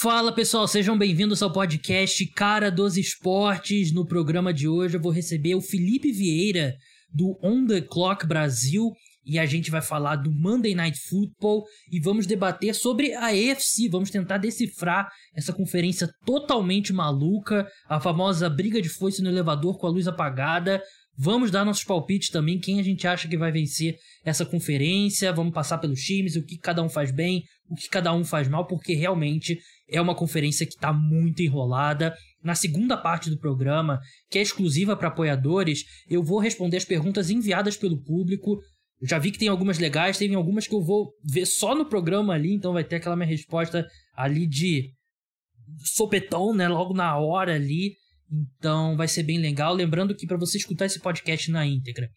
Fala pessoal, sejam bem-vindos ao podcast Cara dos Esportes. No programa de hoje eu vou receber o Felipe Vieira do On the Clock Brasil e a gente vai falar do Monday Night Football e vamos debater sobre a EFC. Vamos tentar decifrar essa conferência totalmente maluca, a famosa briga de foice no elevador com a luz apagada. Vamos dar nossos palpites também, quem a gente acha que vai vencer essa conferência. Vamos passar pelos times, o que cada um faz bem, o que cada um faz mal, porque realmente é uma conferência que está muito enrolada. Na segunda parte do programa, que é exclusiva para apoiadores, eu vou responder as perguntas enviadas pelo público. Já vi que tem algumas legais, tem algumas que eu vou ver só no programa ali, então vai ter aquela minha resposta ali de sopetão, né? Logo na hora ali. Então vai ser bem legal. Lembrando que para você escutar esse podcast na íntegra,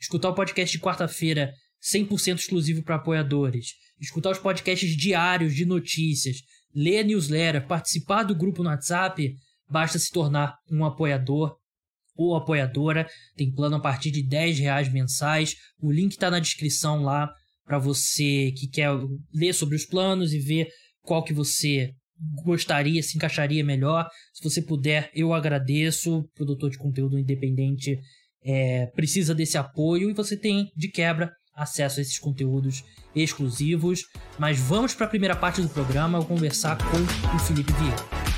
escutar o podcast de quarta-feira 100% exclusivo para apoiadores, escutar os podcasts diários de notícias, ler a newsletter, participar do grupo no WhatsApp, basta se tornar um apoiador ou apoiadora. Tem plano a partir de 10 reais mensais. O link está na descrição lá para você que quer ler sobre os planos e ver qual que você gostaria, se encaixaria melhor. Se você puder, eu agradeço. O produtor de conteúdo independente é, precisa desse apoio e você tem, de quebra, acesso a esses conteúdos exclusivos. Mas vamos para a primeira parte do programa, eu conversar com o Felipe Vieira.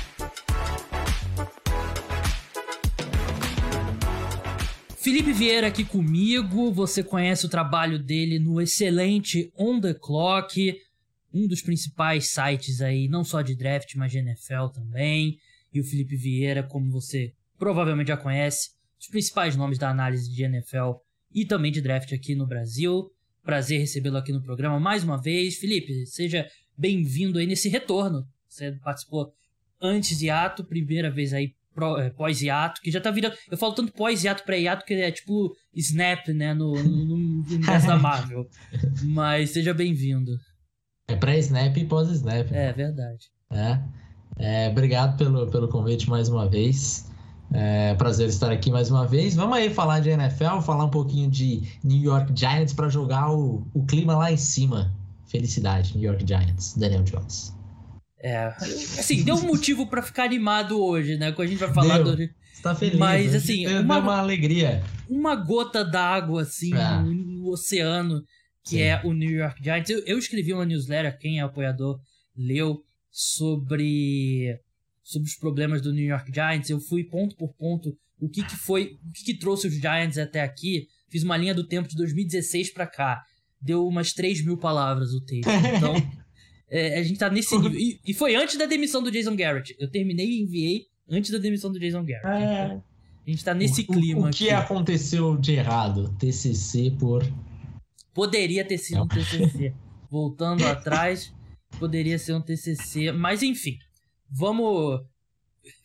Felipe Vieira aqui comigo, você conhece o trabalho dele no excelente On The Clock, um dos principais sites aí, não só de draft, mas de NFL também. E o Felipe Vieira, como você provavelmente já conhece, os principais nomes da análise de NFL e também de draft aqui no Brasil. Prazer recebê-lo aqui no programa mais uma vez. Felipe, seja bem-vindo aí nesse retorno. Você participou antes de ato, primeira vez aí é, pós-hiato, que já tá virando. Eu falo tanto pós-hiato, pré-hiato, que é tipo Snap, né? No, no, no universo da Marvel. Mas seja bem-vindo. É pré-snap e pós-snap. É verdade. É. é. Obrigado pelo, pelo convite mais uma vez. É prazer estar aqui mais uma vez. Vamos aí falar de NFL, falar um pouquinho de New York Giants para jogar o, o clima lá em cima. Felicidade, New York Giants, Daniel Jones. É, assim, deu um motivo para ficar animado hoje, né? Quando a gente vai falar deu. do. Você tá feliz. Mas, assim, deu uma, uma alegria. Uma gota d'água, assim, é. no oceano, que Sim. é o New York Giants. Eu, eu escrevi uma newsletter, quem é apoiador leu, sobre, sobre os problemas do New York Giants. Eu fui ponto por ponto o que, que foi, o que, que trouxe os Giants até aqui. Fiz uma linha do tempo de 2016 para cá. Deu umas 3 mil palavras o texto. Então. É, a gente tá nesse nível. E, e, foi antes da demissão do Jason Garrett. Eu terminei e enviei antes da demissão do Jason Garrett. É. Então, a gente tá nesse o, clima. O, o que aqui. aconteceu de errado? TCC por. Poderia ter sido um TCC. Voltando atrás, poderia ser um TCC. Mas enfim, vamos.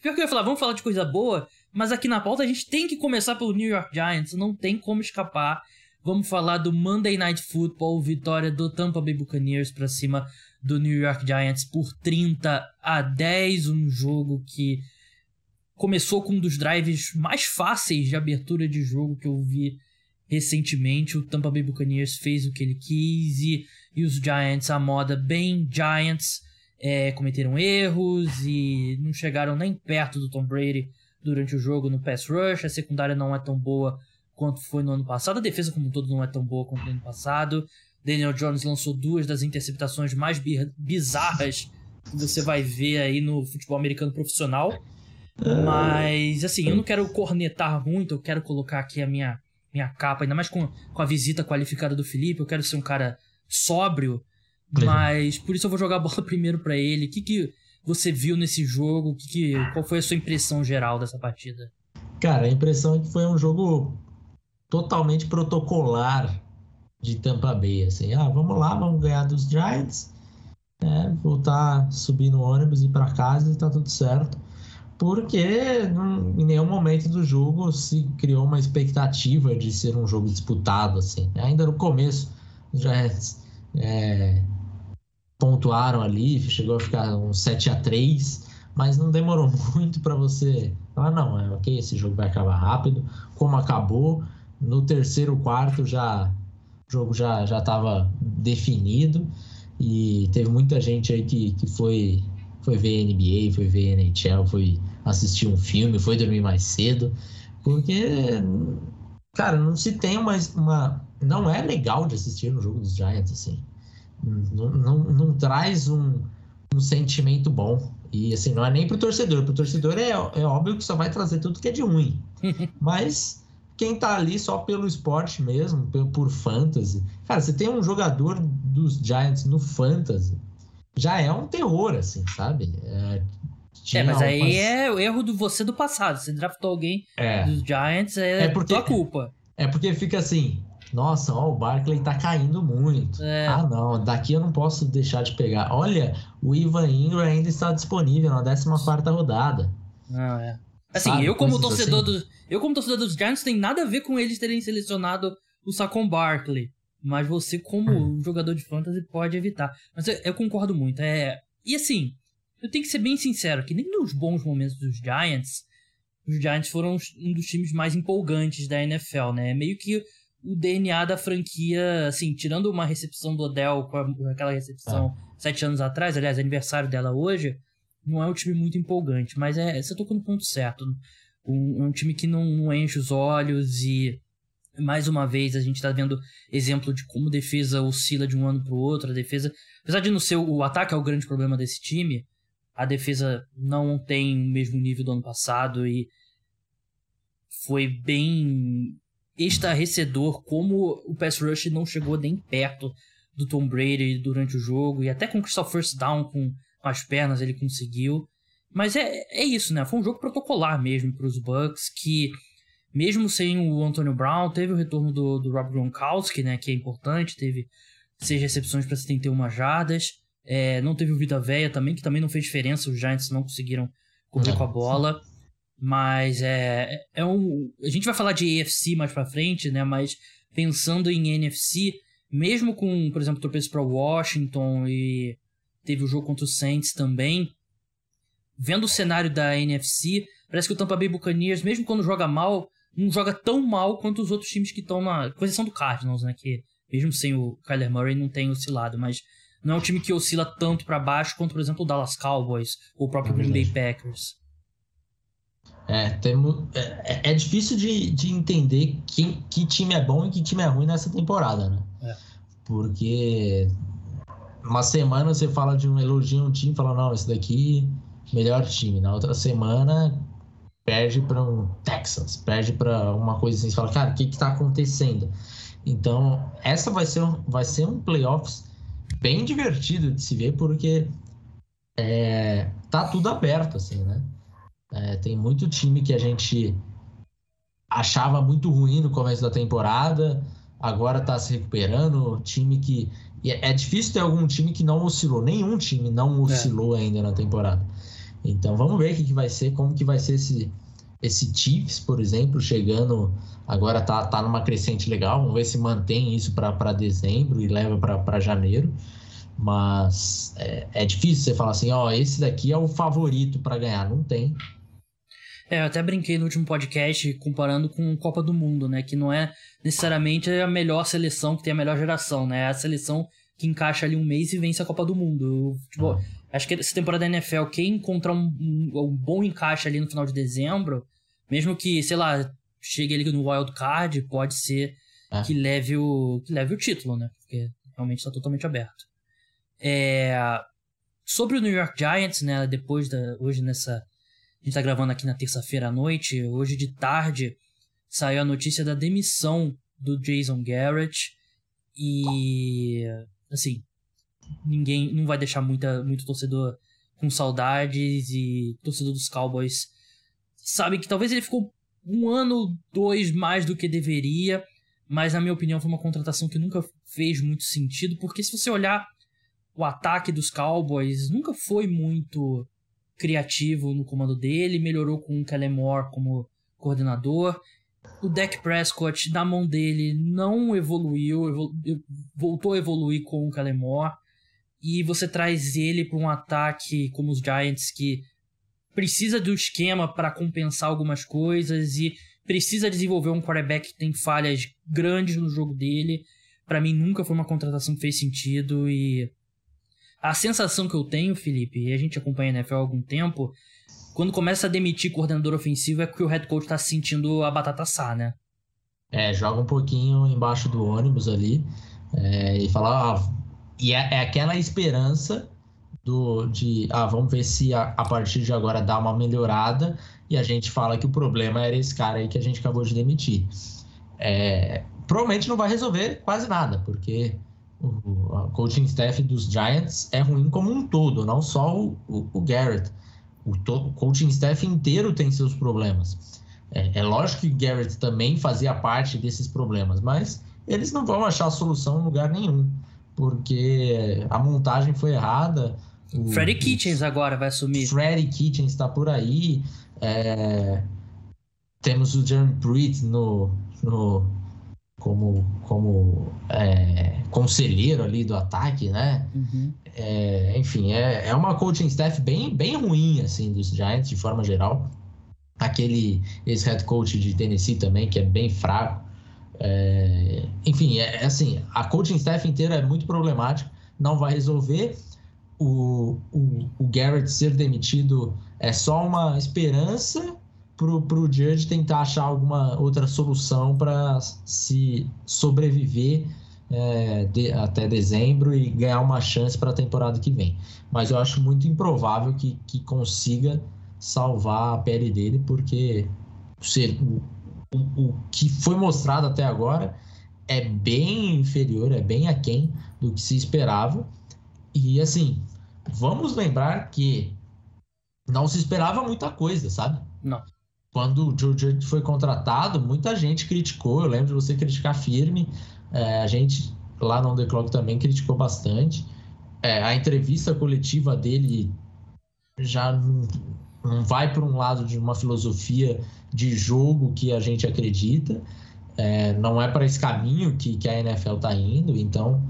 Pior que eu ia falar, vamos falar de coisa boa. Mas aqui na pauta a gente tem que começar pelo New York Giants. Não tem como escapar. Vamos falar do Monday Night Football, vitória do Tampa Bay Buccaneers para cima do New York Giants por 30 a 10, um jogo que começou com um dos drives mais fáceis de abertura de jogo que eu vi recentemente. O Tampa Bay Buccaneers fez o que ele quis e, e os Giants, a moda bem Giants, é, cometeram erros e não chegaram nem perto do Tom Brady durante o jogo no pass rush. A secundária não é tão boa quanto foi no ano passado. A defesa como um todo não é tão boa quanto no ano passado. Daniel Jones lançou duas das interceptações mais bizarras que você vai ver aí no futebol americano profissional. Mas, assim, eu não quero cornetar muito, eu quero colocar aqui a minha, minha capa, ainda mais com, com a visita qualificada do Felipe. Eu quero ser um cara sóbrio, mas por isso eu vou jogar a bola primeiro para ele. O que, que você viu nesse jogo? Que que, qual foi a sua impressão geral dessa partida? Cara, a impressão é que foi um jogo totalmente protocolar de Tampa Bay, assim, ah, vamos lá, vamos ganhar dos Giants, é, voltar, subir no ônibus e ir para casa e tá tudo certo, porque não, em nenhum momento do jogo se criou uma expectativa de ser um jogo disputado, assim, ainda no começo os Giants é, pontuaram ali, chegou a ficar um 7 a 3 mas não demorou muito para você falar, não, é ok, esse jogo vai acabar rápido, como acabou, no terceiro quarto já o jogo já já estava definido e teve muita gente aí que, que foi foi ver NBA, foi ver NHL, foi assistir um filme, foi dormir mais cedo. Porque, cara, não se tem uma. uma não é legal de assistir no jogo dos Giants, assim. Não, não, não traz um, um sentimento bom. E assim, não é nem pro torcedor. Pro torcedor é, é óbvio que só vai trazer tudo que é de ruim. Mas quem tá ali só pelo esporte mesmo, por fantasy. Cara, você tem um jogador dos Giants no fantasy, já é um terror, assim, sabe? É, é mas aí é o erro do você do passado. Você draftou alguém é. dos Giants, é, é porque, tua culpa. É porque fica assim, nossa, ó, o Barkley tá caindo muito. É. Ah, não, daqui eu não posso deixar de pegar. Olha, o Ivan Ingram ainda está disponível na 14 rodada. Não, é. Assim, Sabe, eu como torcedor assim? dos. Eu, como torcedor dos Giants, tem nada a ver com eles terem selecionado o Saquon Barkley. Mas você, como hum. jogador de fantasy, pode evitar. Mas eu, eu, concordo muito. É... E assim, eu tenho que ser bem sincero que nem nos bons momentos dos Giants, os Giants foram um dos times mais empolgantes da NFL, né? É meio que o DNA da franquia, assim, tirando uma recepção do Odell com aquela recepção ah. sete anos atrás, aliás, aniversário dela hoje, não é um time muito empolgante, mas é, você tocou no ponto certo. Um, um time que não, não, enche os olhos e, mais uma vez, a gente está vendo exemplo de como defesa oscila de um ano para o outro. A defesa, apesar de não ser o, o ataque é o grande problema desse time, a defesa não tem o mesmo nível do ano passado e foi bem estarrecedor como o pass rush não chegou nem perto do Tom Brady durante o jogo e até conquistar o first down com, com as pernas ele conseguiu. Mas é, é isso, né? Foi um jogo protocolar mesmo para os Bucks que mesmo sem o Antonio Brown, teve o retorno do, do Rob Gronkowski, né, que é importante, teve seis recepções para 71 jardas. É, não teve o Vida Véia também, que também não fez diferença, os Giants não conseguiram correr com a bola. Mas é, é um. A gente vai falar de AFC mais pra frente, né? Mas pensando em NFC, mesmo com, por exemplo, tropeço para Washington e teve o jogo contra o Saints também, vendo o cenário da NFC, parece que o Tampa Bay Buccaneers, mesmo quando joga mal, não joga tão mal quanto os outros times que estão na. Com exceção do Cardinals, né? Que mesmo sem o Kyler Murray não tem oscilado, mas não é um time que oscila tanto para baixo quanto, por exemplo, o Dallas Cowboys ou o próprio é Green Bay Packers. É, temo, é, é difícil de, de entender que, que time é bom e que time é ruim nessa temporada, né? É. Porque uma semana você fala de um elogio a um time, fala, não, esse daqui, melhor time. Na outra semana, perde para um Texans, perde para uma coisa assim, você fala, cara, o que está acontecendo? Então, essa vai ser, um, vai ser um playoffs bem divertido de se ver, porque é, tá tudo aberto, assim, né? É, tem muito time que a gente achava muito ruim no começo da temporada, agora está se recuperando. Time que. É, é difícil ter algum time que não oscilou. Nenhum time não é. oscilou é. ainda na temporada. Então vamos ver o que, que vai ser, como que vai ser esse, esse Chiefs, por exemplo, chegando. Agora tá, tá numa crescente legal. Vamos ver se mantém isso para dezembro e leva para janeiro. Mas é, é, difícil você falar assim: ó, esse daqui é o favorito para ganhar. Não tem. É, eu até brinquei no último podcast comparando com Copa do Mundo, né? Que não é necessariamente a melhor seleção que tem a melhor geração, né? É a seleção que encaixa ali um mês e vence a Copa do Mundo. Tipo, ah. acho que essa temporada da NFL, quem encontrar um, um, bom encaixe ali no final de dezembro, mesmo que, sei lá, chegue ali no wild card, pode ser ah. que, leve o, que leve o título, né? Porque realmente está totalmente aberto. É... Sobre o New York Giants, né? Depois da. Hoje nessa a gente tá gravando aqui na terça-feira à noite. Hoje de tarde saiu a notícia da demissão do Jason Garrett. E. Assim. Ninguém. Não vai deixar muita, muito torcedor com saudades. E torcedor dos Cowboys sabe que talvez ele ficou um ano, dois mais do que deveria. Mas, na minha opinião, foi uma contratação que nunca fez muito sentido. Porque se você olhar o ataque dos Cowboys, nunca foi muito criativo no comando dele, melhorou com o Kellen Moore como coordenador. O Dak Prescott, na mão dele, não evoluiu, evolu voltou a evoluir com o Kellen Moore. E você traz ele para um ataque como os Giants, que precisa do esquema para compensar algumas coisas e precisa desenvolver um quarterback que tem falhas grandes no jogo dele. Para mim, nunca foi uma contratação que fez sentido e a sensação que eu tenho, Felipe, e a gente acompanha a NFL há algum tempo, quando começa a demitir coordenador ofensivo é que o head coach tá sentindo a batata assar, né? É, joga um pouquinho embaixo do ônibus ali é, e fala, ah, e é, é, aquela esperança do de, ah, vamos ver se a, a, partir de agora dá uma melhorada e a gente fala que o problema era esse cara aí que a gente acabou de demitir. É, provavelmente não vai resolver quase nada, porque o, coaching staff dos Giants é ruim como um todo, não só o, o, o Garrett. O, to, o, coaching staff inteiro tem seus problemas. É, é, lógico que Garrett também fazia parte desses problemas, mas eles não vão achar solução em lugar nenhum, porque a montagem foi errada. O, Freddy Kitchens agora vai assumir. Freddy Kitchens está por aí. É, temos o Jeremy Pruitt no, no, como, como é, conselheiro ali do ataque, né? Uhum. É, enfim, é, é uma coaching staff bem, bem ruim, assim, dos Giants, de forma geral. Aquele ex-head coach de Tennessee também, que é bem fraco. É, enfim, é, é, assim, a coaching staff inteira é muito problemática, não vai resolver. O, o, o Garrett ser demitido é só uma esperança para o Judge tentar achar alguma outra solução para se sobreviver é, de, até dezembro e ganhar uma chance para a temporada que vem. Mas eu acho muito improvável que, que consiga salvar a pele dele, porque o, o, o que foi mostrado até agora é bem inferior, é bem aquém do que se esperava. E assim, vamos lembrar que não se esperava muita coisa, sabe? Não quando o Judge foi contratado, muita gente criticou. Eu lembro de você criticar firme. É, a gente lá no The Clock também criticou bastante. É, a entrevista coletiva dele já não, não vai para um lado de uma filosofia de jogo que a gente acredita. É, não é para esse caminho que, que a NFL está indo. Então,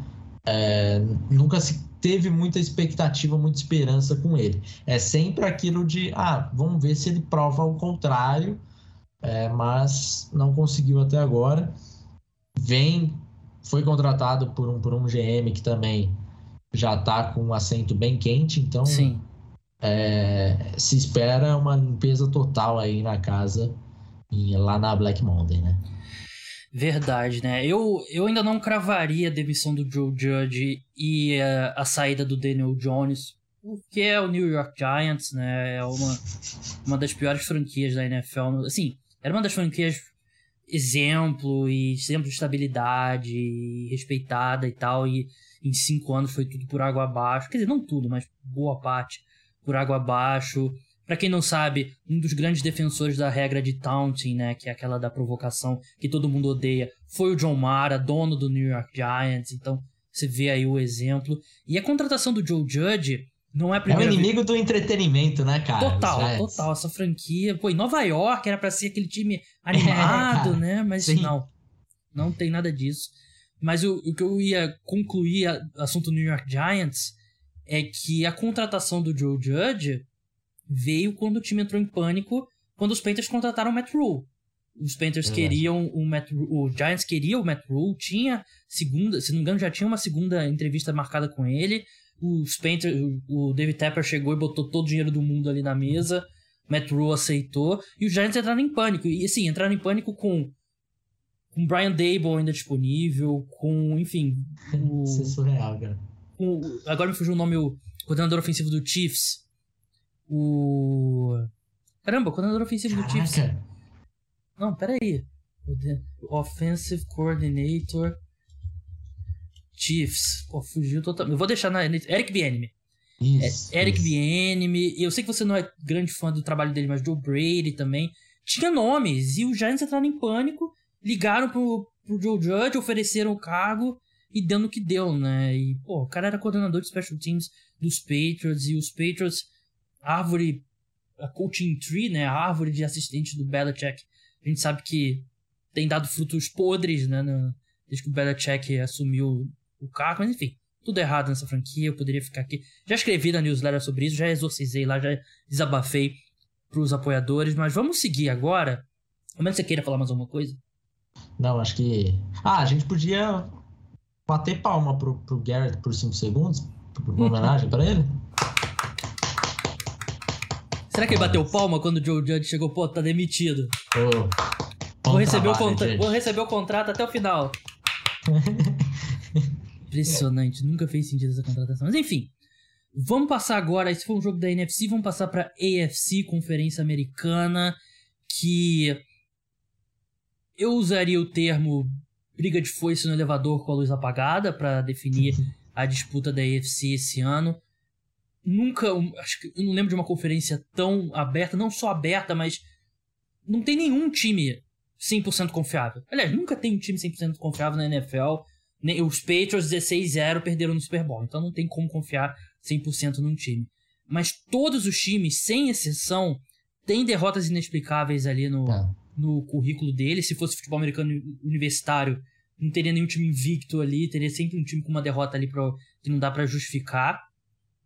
é, nunca se teve muita expectativa, muita esperança com ele. É sempre aquilo de, ah, vamos ver se ele prova o contrário, é, mas não conseguiu até agora. Vem, foi contratado por um, por um GM que também já está com um assento bem quente, então. É, se espera uma limpeza total aí na casa, lá na Black Monday, né? Verdade, né? Eu, eu ainda não cravaria a demissão do Joe Judge e a, a saída do Daniel Jones, porque é o New York Giants, né? É uma, uma das piores franquias da NFL. Assim, era uma das franquias exemplo e exemplo de estabilidade e respeitada e tal, e em cinco anos foi tudo por água abaixo. Quer dizer, não tudo, mas boa parte por água abaixo. Para quem não sabe, um dos grandes defensores da regra de taunting, né, que é aquela da provocação que todo mundo odeia, foi o John Mara, dono do New York Giants. Então, você vê aí o exemplo. E a contratação do Joe Judge não é a primeira. É o inimigo vez... do entretenimento, né, cara? Total, total. Essa franquia. Pô, em Nova York era para ser aquele time animado, é, né? Mas Sim. não. Não tem nada disso. Mas o, o que eu ia concluir, assunto New York Giants, é que a contratação do Joe Judge veio quando o time entrou em pânico quando os Panthers contrataram o Matt Rule. Os Panthers é queriam o Matt o Giants queria o Matt Rule, tinha segunda, se não me engano já tinha uma segunda entrevista marcada com ele. Os Panthers, o David Tepper chegou e botou todo o dinheiro do mundo ali na mesa. Matt Rule aceitou e os Giants entraram em pânico. E assim, entraram em pânico com com Brian Dable ainda disponível, com, enfim, o, Isso é surreal, cara. Com, agora me fugiu o nome, o coordenador ofensivo do Chiefs, o. Caramba, o coordenador ofensivo do Chiefs. Não, peraí. Offensive Coordinator Chiefs. Pô, fugiu totalmente. Eu vou deixar na. Eric. Isso, é, Eric Bienemy. Eu sei que você não é grande fã do trabalho dele, mas Joe Brady também. Tinha nomes. E os Giants entraram em pânico. Ligaram pro, pro Joe Judge, ofereceram o cargo e deu no que deu, né? E, pô, o cara era coordenador de special teams dos Patriots. E os Patriots árvore, a coaching tree, né, a árvore de assistente do Belichick, a gente sabe que tem dado frutos podres, né, no, desde que o Belichick assumiu o cargo, mas enfim, tudo errado nessa franquia, eu poderia ficar aqui. Já escrevi na newsletter sobre isso, já exorcizei lá, já desabafei pros apoiadores, mas vamos seguir agora. Como é que você queira falar mais alguma coisa? Não, acho que. Ah, a gente podia bater palma pro, pro Garrett por 5 segundos Uma homenagem pra ele? Será que ele bateu palma quando o Joe Judge chegou? Pô, tá demitido. Oh, vou, receber o contra... vou receber o contrato até o final. Impressionante, nunca fez sentido essa contratação. Mas enfim, vamos passar agora. Esse foi um jogo da NFC, vamos passar pra AFC, Conferência Americana, que eu usaria o termo briga de foice no elevador com a luz apagada para definir a disputa da AFC esse ano nunca. Acho que eu não lembro de uma conferência tão aberta, não só aberta, mas não tem nenhum time 100% confiável. Aliás, nunca tem um time 100% confiável na NFL. Os Patriots 16-0 perderam no Super Bowl, então não tem como confiar 100% num time. Mas todos os times, sem exceção, têm derrotas inexplicáveis ali no, é. no currículo deles. Se fosse futebol americano universitário, não teria nenhum time invicto ali, teria sempre um time com uma derrota ali pra, que não dá para justificar.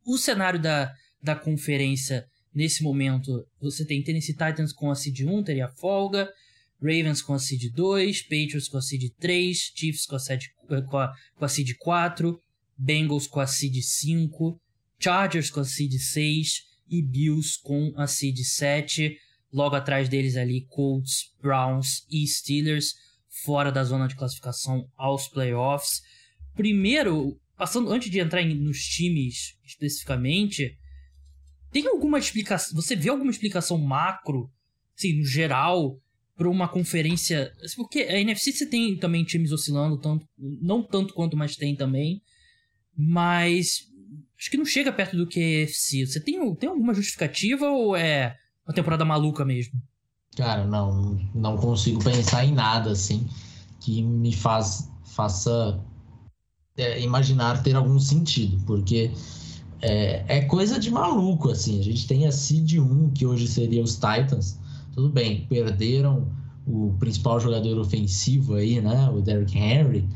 O cenário da, da conferência, nesse momento, você tem Tennessee Titans com a seed 1, teria folga. Ravens com a seed 2, Patriots com a seed 3, Chiefs com a, seed, eh, com a, com a seed 4, Bengals com a seed 5, Chargers com a seed 6 e Bills com a seed 7. Logo atrás deles ali, Colts, Browns e Steelers, fora da zona de classificação aos playoffs. Primeiro, passando antes de entrar em, nos times especificamente, tem alguma explicação? Você vê alguma explicação macro, assim, no geral, para uma conferência? Porque a NFC você tem também times oscilando tanto, não tanto quanto mais tem também, mas acho que não chega perto do que a NFC. Você tem, tem alguma justificativa ou é uma temporada maluca mesmo? Cara, não, não consigo pensar em nada assim que me faz, faça é, imaginar ter algum sentido, porque é, é, coisa de maluco, assim. A gente tem a Seed 1, que hoje seria os Titans. Tudo bem, perderam o principal jogador ofensivo aí, né? O Derrick Henry.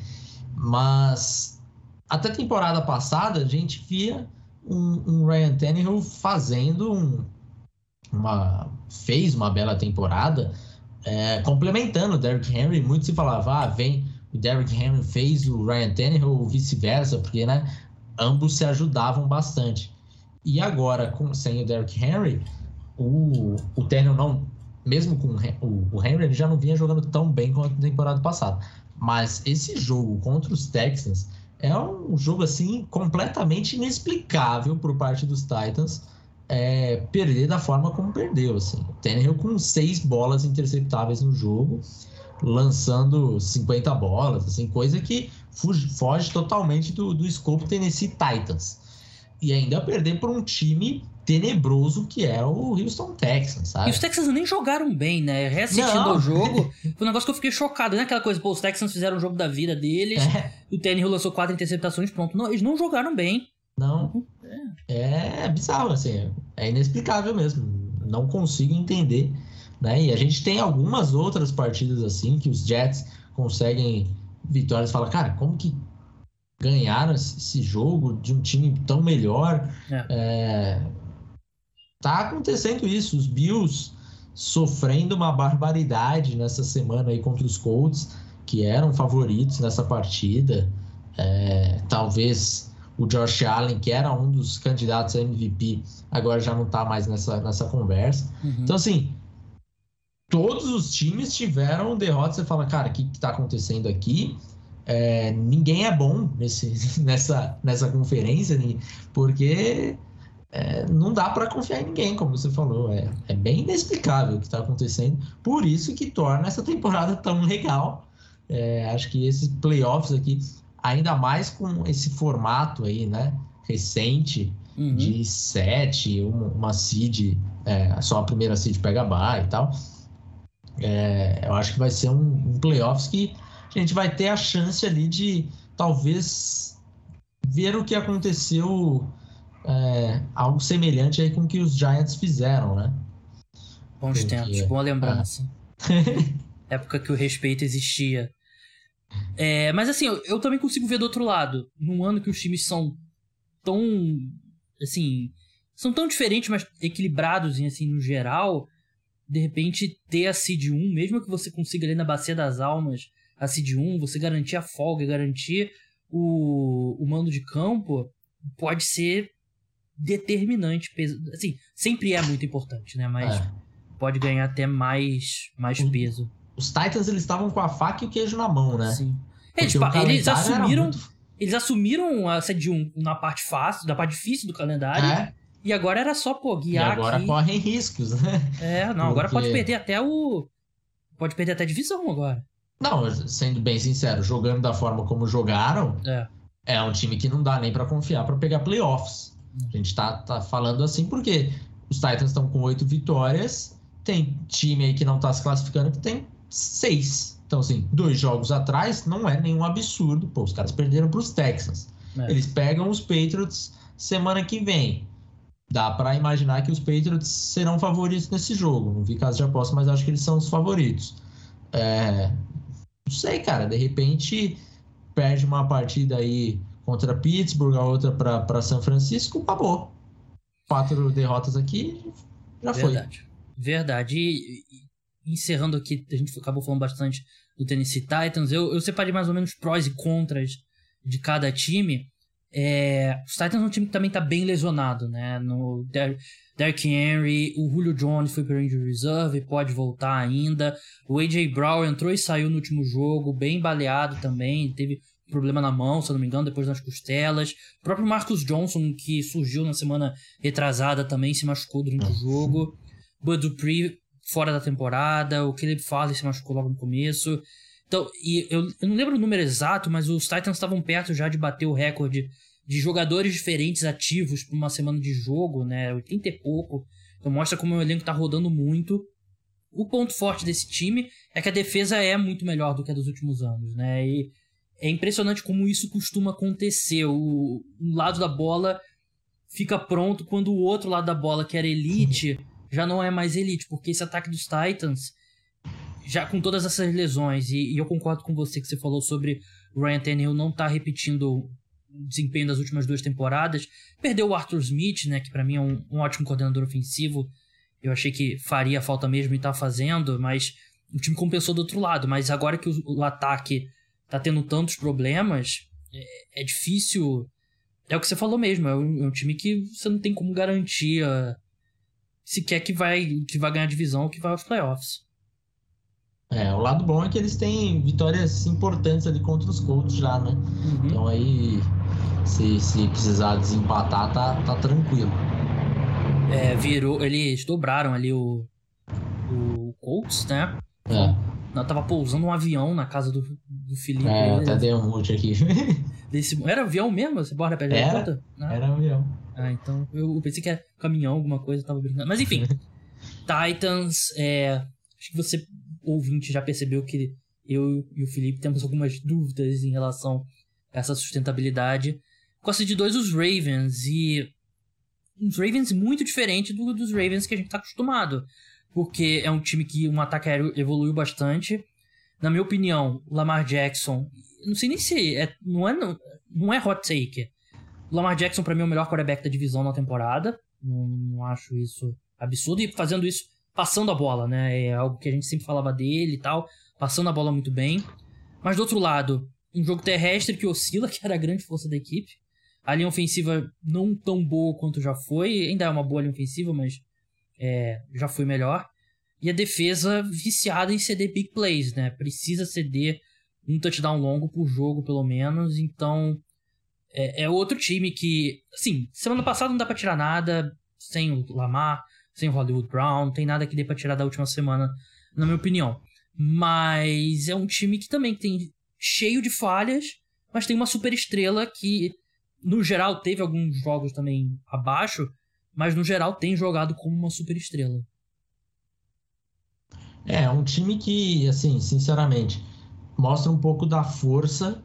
Mas até temporada passada a gente via um, um Ryan Tannehill fazendo um, uma... fez uma bela temporada é, complementando o Derrick Henry. Muito se falava, ah, vem o Derrick Henry fez o Ryan Tannehill ou vice-versa, porque né, ambos se ajudavam bastante. E agora, com, sem o Derrick Henry, o, o Tannehill não, mesmo com o, o Henry, ele já não vinha jogando tão bem quanto na temporada passada. Mas esse jogo contra os Texans é um jogo assim completamente inexplicável por parte dos Titans é, perder da forma como perdeu. Assim. O Tannehill com seis bolas interceptáveis no jogo lançando 50 bolas, assim, coisa que foge, foge totalmente do, do escopo Tennessee Titans. E ainda perder por um time tenebroso que é o Houston Texans, sabe? E os Texans nem jogaram bem, né? Reassistindo o jogo, foi um negócio que eu fiquei chocado. Não é aquela coisa, pô, os Texans fizeram o jogo da vida deles, é. o Tannehill lançou quatro interceptações, pronto. Não, eles não jogaram bem. Não. É. é bizarro, assim. É inexplicável mesmo. Não consigo entender né? E a gente tem algumas outras partidas assim que os Jets conseguem vitórias. Fala, cara, como que ganharam esse jogo de um time tão melhor? É. É... Tá acontecendo isso. Os Bills sofrendo uma barbaridade nessa semana aí contra os Colts, que eram favoritos nessa partida. É... Talvez o Josh Allen, que era um dos candidatos a MVP, agora já não está mais nessa, nessa conversa. Uhum. Então, assim, todos os times tiveram derrotas. Você fala, cara, o que está acontecendo aqui? É, ninguém é bom nesse, nessa, nessa conferência, porque é, não dá para confiar em ninguém, como você falou. É, é bem inexplicável o que está acontecendo. Por isso que torna essa temporada tão legal. É, acho que esses playoffs aqui, ainda mais com esse formato aí, né? Recente, uhum. de sete, uma, uma seed, é, só a primeira seed pega bar e tal é, eu acho que vai ser um, um playoffs que a gente vai ter a chance ali de talvez ver o que aconteceu é, algo semelhante aí com o que os Giants fizeram, né? Bons Porque, tempos, boa lembrança. É. Época que o respeito existia. É, mas assim, eu, eu, também consigo ver do outro lado. Num ano que os times são tão. Assim. São tão diferentes, mas equilibrados assim, no geral de repente ter a Seed 1, mesmo que você consiga ali na Bacia das Almas a Seed 1, você garantir a folga, garantir o, o mando de campo, pode ser determinante. Assim, sempre é muito importante, né? Mas é. pode ganhar até mais, mais peso. Os Titans, eles estavam com a faca e o queijo na mão, né? Sim. Eles, eles assumiram... Muito... Eles assumiram a sede 1 na parte fácil, da parte difícil do calendário. É. E agora era só, pô, guiar E agora aqui. correm riscos, né? É, não, Porque... agora pode perder até o... Pode perder até a divisão agora. Não, sendo bem sincero, jogando da forma como jogaram, é, é um time que não dá nem para confiar para pegar playoffs. A gente tá, tá falando assim porque os Titans estão com oito vitórias, tem time aí que não tá se classificando que tem seis. Então, assim, dois jogos atrás não é nenhum absurdo. Pô, os caras perderam para os Texans. É. Eles pegam os Patriots semana que vem. Dá para imaginar que os Patriots serão favoritos nesse jogo. Não vi caso de aposta, mas acho que eles são os favoritos. É... Não sei, cara. De repente perde uma partida aí contra Pittsburgh, a outra para São Francisco, acabou. Quatro derrotas aqui, já Verdade. foi. Verdade. E, encerrando aqui, a gente acabou falando bastante do Tennessee Titans. Eu, eu separei mais ou menos prós e contras de cada time. É, os Titans é um time que também está bem lesionado, né? No Der Derrick Henry, o Julio Jones foi para injury reserve, pode voltar ainda. O AJ Brown entrou e saiu no último jogo, bem baleado também, teve problema na mão, se eu não me engano, depois nas costelas. O próprio Marcus Johnson, que surgiu na semana retrasada, também se machucou durante o jogo. Bud Dupree fora da temporada. O Caleb Farley se machucou logo no começo. Então, e eu, eu não lembro o número exato, mas os Titans estavam perto já de bater o recorde de jogadores diferentes ativos por uma semana de jogo, né? 80 e pouco. Então mostra como o elenco tá rodando muito. O ponto forte desse time é que a defesa é muito melhor do que a dos últimos anos, né? E é impressionante como isso costuma acontecer. O, um lado da bola fica pronto quando o outro lado da bola, que era elite, já não é mais elite, porque esse ataque dos Titans, já com todas essas lesões, e, e eu concordo com você que você falou sobre o Ryan Tannehill não tá repetindo o desempenho das últimas duas temporadas. Perdeu o Arthur Smith, né, que para mim é um, um, ótimo coordenador ofensivo. Eu achei que faria falta mesmo e tá fazendo, mas o time compensou do outro lado. Mas agora que o, o ataque tá tendo tantos problemas, é, é, difícil. É o que você falou mesmo, é um, é um time que você não tem como garantir se quer que vai, que vai ganhar divisão ou que vai aos playoffs. É, o lado bom é que eles têm vitórias importantes ali contra os Colts já, né? Uhum. Então aí, se, se precisar desempatar, tá, tá tranquilo. É, virou, eles dobraram ali o, o Colts, né? É. Eu tava pousando um avião na casa do, do Felipe. É, eu até dei um mute aqui. Desse, era avião mesmo? Você borda pé era, ah. era avião. Ah, então eu pensei que era caminhão, alguma coisa, tava brincando. Mas enfim, Titans, é, acho que você, ouvinte, já percebeu que eu e o Felipe temos algumas dúvidas em relação a essa sustentabilidade. Gosto de dois os Ravens e uns Ravens muito diferente do, dos Ravens que a gente tá acostumado porque é um time que um ataque aéreo evoluiu bastante. Na minha opinião, o Lamar Jackson, não sei nem se é, não é não é hot take. O Lamar Jackson para mim é o melhor quarterback da divisão na temporada. Não, não, acho isso absurdo e fazendo isso passando a bola, né? É algo que a gente sempre falava dele e tal, passando a bola muito bem. Mas do outro lado, um jogo terrestre que oscila, que era a grande força da equipe. A linha ofensiva não tão boa quanto já foi, ainda é uma boa linha ofensiva, mas é, já foi melhor. E a defesa viciada em ceder big plays, né? Precisa ceder um touchdown longo por jogo, pelo menos. Então, é, é outro time que, assim, semana passada não dá pra tirar nada sem o Lamar, sem Hollywood Brown, tem nada que dê pra tirar da última semana, na minha opinião. Mas é um time que também tem cheio de falhas, mas tem uma super estrela que, no geral, teve alguns jogos também abaixo, mas no geral tem jogado como uma super estrela. É, um time que, assim, sinceramente, mostra um pouco da força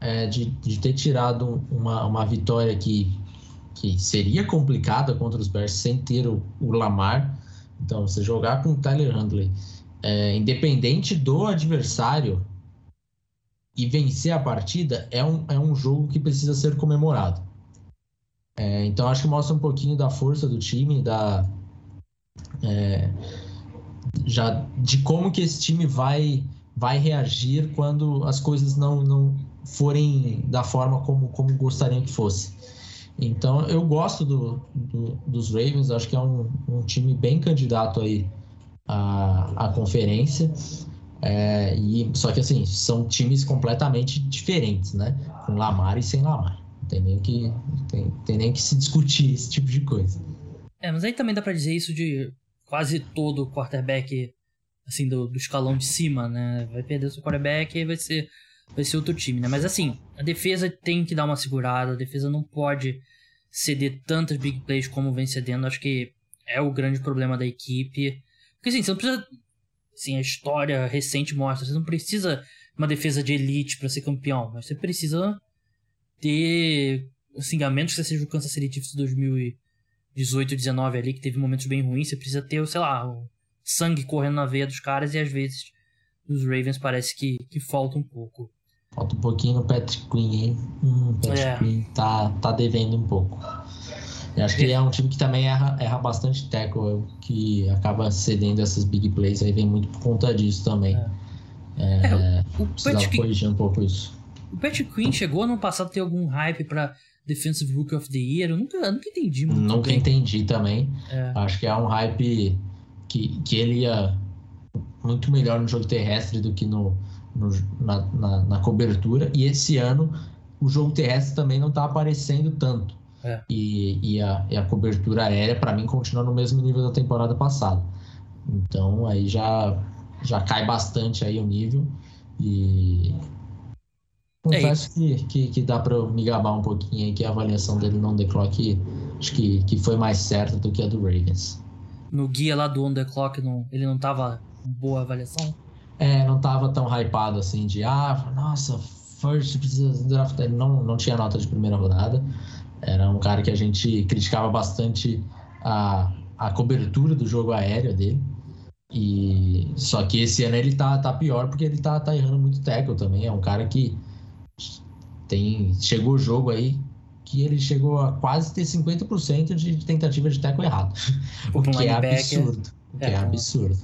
é, de, de ter tirado uma, uma vitória que, que seria complicada contra os Bears sem ter o, o Lamar. Então, você jogar com o Tyler Handley, é, independente do adversário, e vencer a partida é um, é um jogo que precisa ser comemorado. É, então acho que mostra um pouquinho da força do time, da é, já de como que esse time vai vai reagir quando as coisas não, não forem da forma como, como gostariam que fosse. Então eu gosto do, do, dos Ravens, acho que é um, um time bem candidato aí à, à conferência. É, e, só que assim, são times completamente diferentes, né? Com Lamar e sem Lamar. Não tem nem que, tem, tem nem que se discutir esse tipo de coisa. É, mas aí também dá para dizer isso de quase todo quarterback assim do, do escalão de cima, né? Vai perder seu quarterback e vai ser vai ser outro time, né? Mas assim, a defesa tem que dar uma segurada, a defesa não pode ceder tantas big plays como vem cedendo. Acho que é o grande problema da equipe. Porque assim, você não precisa. Assim, a história recente mostra, você não precisa uma defesa de elite para ser campeão, mas você precisa ter. Assim, a menos que você seja o Kansas City Chiefs 2018, 19 ali, que teve momentos bem ruins, você precisa ter, sei lá, o sangue correndo na veia dos caras e às vezes os Ravens parece que, que falta um pouco. Falta um pouquinho no Patrick Queen, hein? Hum, Patrick é. Queen tá, tá devendo um pouco. Eu acho que é um time que também erra, erra bastante tackle, que acaba cedendo essas big plays, aí vem muito por conta disso também. É. É, é, o Patrick, corrigir um pouco isso. O Patrick Queen chegou no passado a ter algum hype para Defensive Rookie of the Year? Eu nunca, nunca entendi muito Nunca bem. entendi também. É. Acho que é um hype que, que ele ia muito melhor no jogo terrestre do que no, no, na, na, na, cobertura. E esse ano o jogo terrestre também não está aparecendo tanto. É. E, e, a, e a cobertura aérea, para mim, continua no mesmo nível da temporada passada. Então aí já, já cai bastante aí o nível. E confesso é que, que, que, dá para me gabar um pouquinho aí que a avaliação dele no The Clock acho que, que foi mais certa do que a do Ravens. No guia lá do On The Clock, não, ele não tava boa avaliação? É, não tava tão hypado assim de, ah, nossa, first precisa draft. Ele não, não tinha nota de primeira rodada. Era um cara que a gente criticava bastante a, a cobertura do jogo aéreo dele. E só que esse ano ele tá, tá pior porque ele tá, tá errando muito tackle também. É um cara que tem chegou o jogo aí que ele chegou a quase ter 50% de tentativa de tackle errado. O que é absurdo. O que é, é absurdo.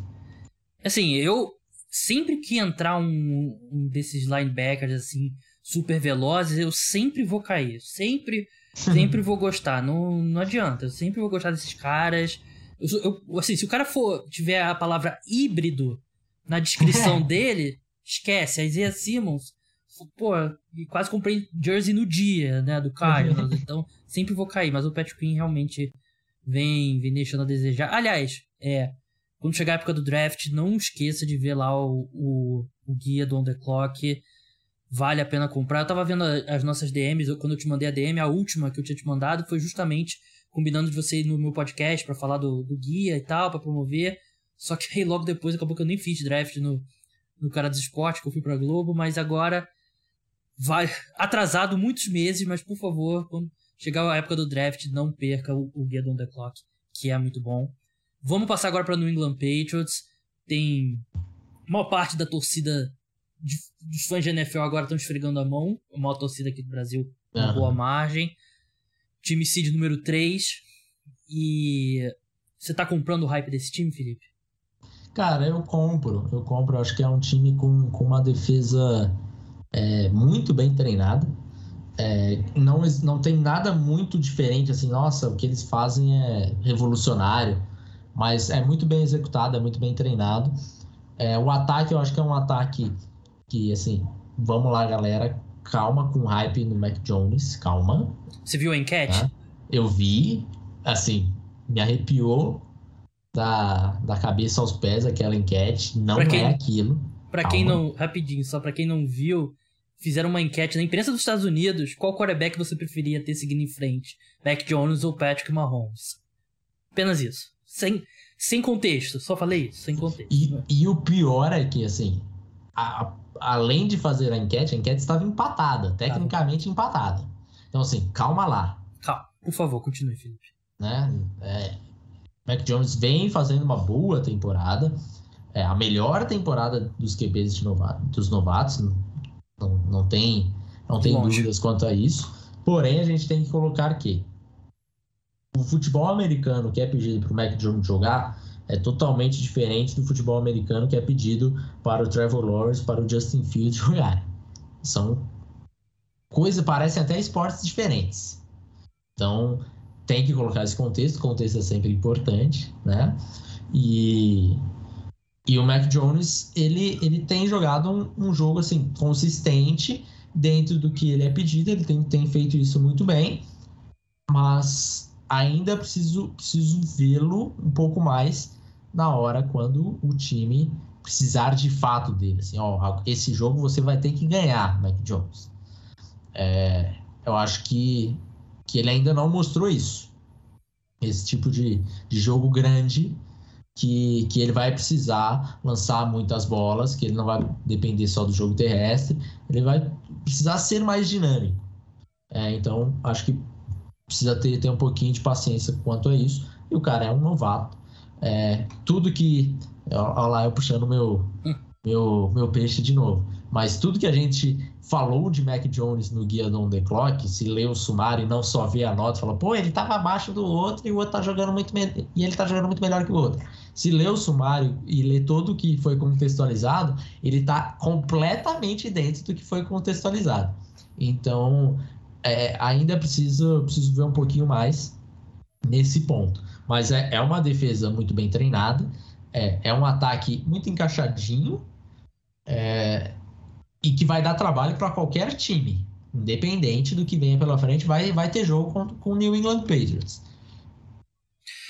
Assim, eu sempre que entrar um, um, desses linebackers assim super velozes, eu sempre vou cair, sempre, sempre vou gostar. Não, não adianta, eu sempre vou gostar desses caras. Eu, eu, assim, se o cara for tiver a palavra híbrido na descrição dele, esquece. A Isaiah Simmons, pô, quase comprei jersey no dia, né, do Cardinals, então sempre vou cair. Mas o Patrick Queen realmente vem, vem deixando a desejar. Aliás, é quando chegar a época do draft, não esqueça de ver lá o, o, o guia do On The Clock. Vale a pena comprar. Eu tava vendo as nossas DMs, quando eu te mandei a DM, a última que eu tinha te mandado foi justamente combinando de você ir no meu podcast para falar do, do guia e tal, para promover. Só que aí logo depois acabou que eu nem fiz draft no, no Cara dos Esportes, que eu fui pra Globo, mas agora vai atrasado muitos meses, mas por favor, quando chegar a época do draft, não perca o, o guia do On The Clock, que é muito bom. Vamos passar agora para New England Patriots. Tem uma parte da torcida de, dos fãs de NFL agora estão esfregando a mão. A maior torcida aqui do Brasil, uma uhum. boa margem. Time seed número 3. E você tá comprando o hype desse time, Felipe? Cara, eu compro. Eu compro. acho que é um time com, com uma defesa é, muito bem treinada. É, não, não tem nada muito diferente, assim, nossa, o que eles fazem é revolucionário mas é muito bem executado, é muito bem treinado. É, o ataque, eu acho que é um ataque que, assim, vamos lá, galera, calma com o hype no Mac Jones, calma. Você viu a enquete? Tá? Eu vi, assim, me arrepiou da, da cabeça aos pés aquela enquete, não quem, é aquilo. Para quem não, rapidinho, só para quem não viu, fizeram uma enquete na imprensa dos Estados Unidos, qual quarterback você preferia ter seguindo em frente, Mac Jones ou Patrick Mahomes? Apenas isso. Sem, sem contexto, só falei isso, sem contexto. E, e o pior é que, assim, a, a, além de fazer a enquete, a enquete estava empatada, tecnicamente empatada. Então, assim, calma lá. Calma, por favor, continue, Felipe. Né? É, Mac Jones vem fazendo uma boa temporada, é a melhor temporada dos QBs de novato, dos novatos, não, não tem, não tem dúvidas quanto a isso. Porém, a gente tem que colocar que o futebol americano que é pedido para o Mac Jones jogar é totalmente diferente do futebol americano que é pedido para o Trevor Lawrence, para o Justin Fields jogar. São coisas, parecem até esportes diferentes. Então, tem que colocar esse contexto, o contexto é sempre importante, né? E, e o Mac Jones, ele, ele tem jogado um, um, jogo, assim, consistente dentro do que ele é pedido, ele tem, tem feito isso muito bem, mas ainda preciso, preciso vê-lo um pouco mais na hora quando o time precisar de fato dele. Assim, ó, esse jogo você vai ter que ganhar, Mac Jones. É, eu acho que, que ele ainda não mostrou isso. Esse tipo de, de jogo grande que, que ele vai precisar lançar muitas bolas, que ele não vai depender só do jogo terrestre, ele vai precisar ser mais dinâmico. É, então, acho que precisa ter, ter um pouquinho de paciência quanto a isso. E o cara é um novato. É, tudo que. Olha lá, eu puxando meu, meu, meu peixe de novo. Mas tudo que a gente falou de Mac Jones no guia do On The Clock, se lê o sumário e não só vê a nota, fala, pô, ele estava abaixo do outro e o outro tá jogando muito e ele tá jogando muito melhor que o outro. Se lê o sumário e lê tudo o que foi contextualizado, ele está completamente dentro do que foi contextualizado. Então, é, ainda preciso, preciso ver um pouquinho mais nesse ponto. Mas é, é uma defesa muito bem treinada, é, é um ataque muito encaixadinho é, e que vai dar trabalho para qualquer time, independente do que venha pela frente, vai, vai ter jogo com, com o New England Patriots.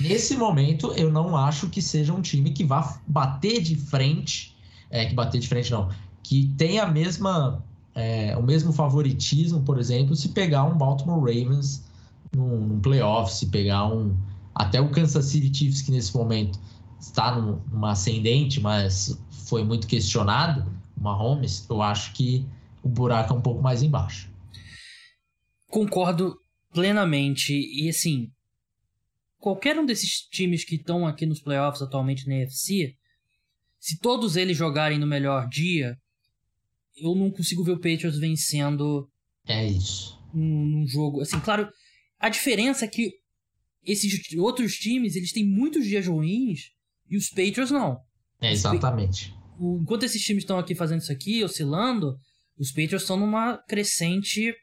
Nesse momento, eu não acho que seja um time que vá bater de frente, é, que bater de frente não, que tenha a mesma é, o mesmo favoritismo, por exemplo, se pegar um Baltimore Ravens num, num playoff, se pegar um. Até o Kansas City Chiefs, que nesse momento está num, numa ascendente, mas foi muito questionado, o Mahomes, eu acho que o buraco é um pouco mais embaixo. Concordo plenamente. E assim, qualquer um desses times que estão aqui nos playoffs atualmente na NFC, se todos eles jogarem no melhor dia, eu não consigo ver o Patriots vencendo. É isso. Um, um jogo. Assim, claro, a diferença é que esses outros times, eles têm muitos dias ruins e os Patriots não. É, exatamente. O, enquanto esses times estão aqui fazendo isso aqui, oscilando, os Patriots estão numa crescente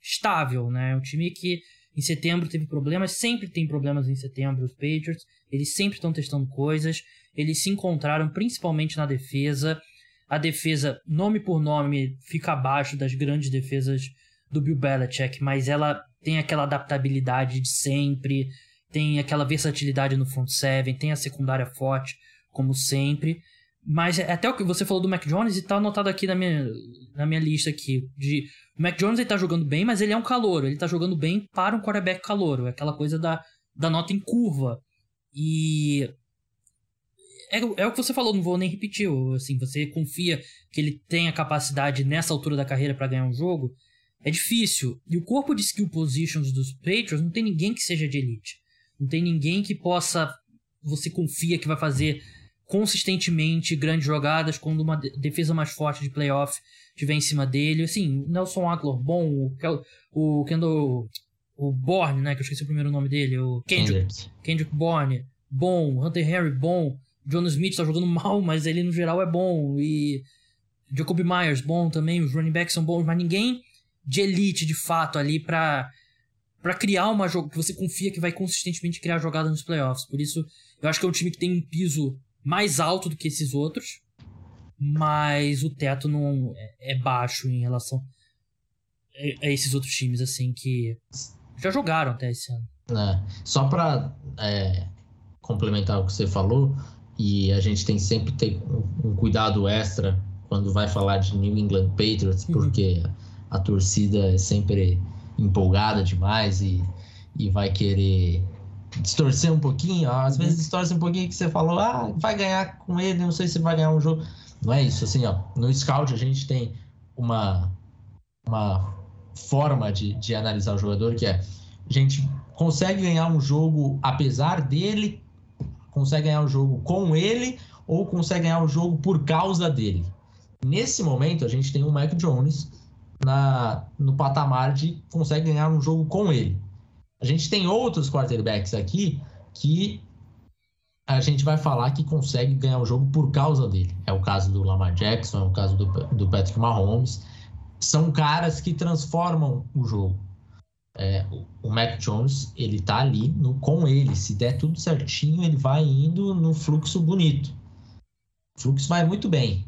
estável, né? Um time que em setembro teve problemas, sempre tem problemas em setembro os Patriots, eles sempre estão testando coisas, eles se encontraram principalmente na defesa, a defesa, nome por nome, fica abaixo das grandes defesas do Bill Belichick, mas ela tem aquela adaptabilidade de sempre, tem aquela versatilidade no front seven, tem a secundária forte, como sempre. Mas é até o que você falou do Mac Jones e tá anotado aqui na minha, na minha lista aqui. De, o Mac Jones ele tá jogando bem, mas ele é um calouro. Ele tá jogando bem para um quarterback calouro. É aquela coisa da, da nota em curva. E é, é o que você falou, não vou nem repetir. Assim, você confia que ele tem a capacidade nessa altura da carreira para ganhar um jogo. É difícil. E o corpo de skill positions dos Patriots não tem ninguém que seja de elite. Não tem ninguém que possa. Você confia que vai fazer consistentemente grandes jogadas quando uma defesa mais forte de playoff estiver em cima dele. Assim, Nelson Aguilar bom, o, o Kendall. O Bourne, né? Que eu esqueci o primeiro nome dele. O Kendrick. Kendrick Bourne, bom. Hunter Henry, bom. John Smith tá jogando mal, mas ele no geral é bom. E Jacob Myers, bom também. Os running backs são bons, mas ninguém de elite de fato ali pra, pra criar uma jogo que você confia que vai consistentemente criar jogada nos playoffs. Por isso, eu acho que é um time que tem um piso mais alto do que esses outros, mas o teto não é, é baixo em relação a esses outros times, assim, que já jogaram até esse ano. É, só pra é, complementar o que você falou, e a gente tem sempre ter um, cuidado extra quando vai falar de New England Patriots, uhum. porque a, a torcida é sempre empolgada demais e, e vai querer distorcer um pouquinho. Às uhum. vezes distorce um pouquinho que você falou, ah, vai ganhar com ele, não sei se vai ganhar um jogo. Não é isso, assim, ó. No Scout a gente tem uma, uma forma de, de analisar o jogador que é a gente consegue ganhar um jogo apesar dele consegue ganhar o jogo com ele ou consegue ganhar o jogo por causa dele. Nesse momento, a gente tem o Mike Jones na, no patamar de consegue ganhar um jogo com ele. A gente tem outros quarterbacks aqui que a gente vai falar que consegue ganhar o jogo por causa dele. É o caso do Lamar Jackson, é o caso do, do Patrick Mahomes. São caras que transformam o jogo. É, o Mac Jones, ele tá ali no, com ele. Se der tudo certinho, ele vai indo no fluxo bonito. O fluxo vai muito bem.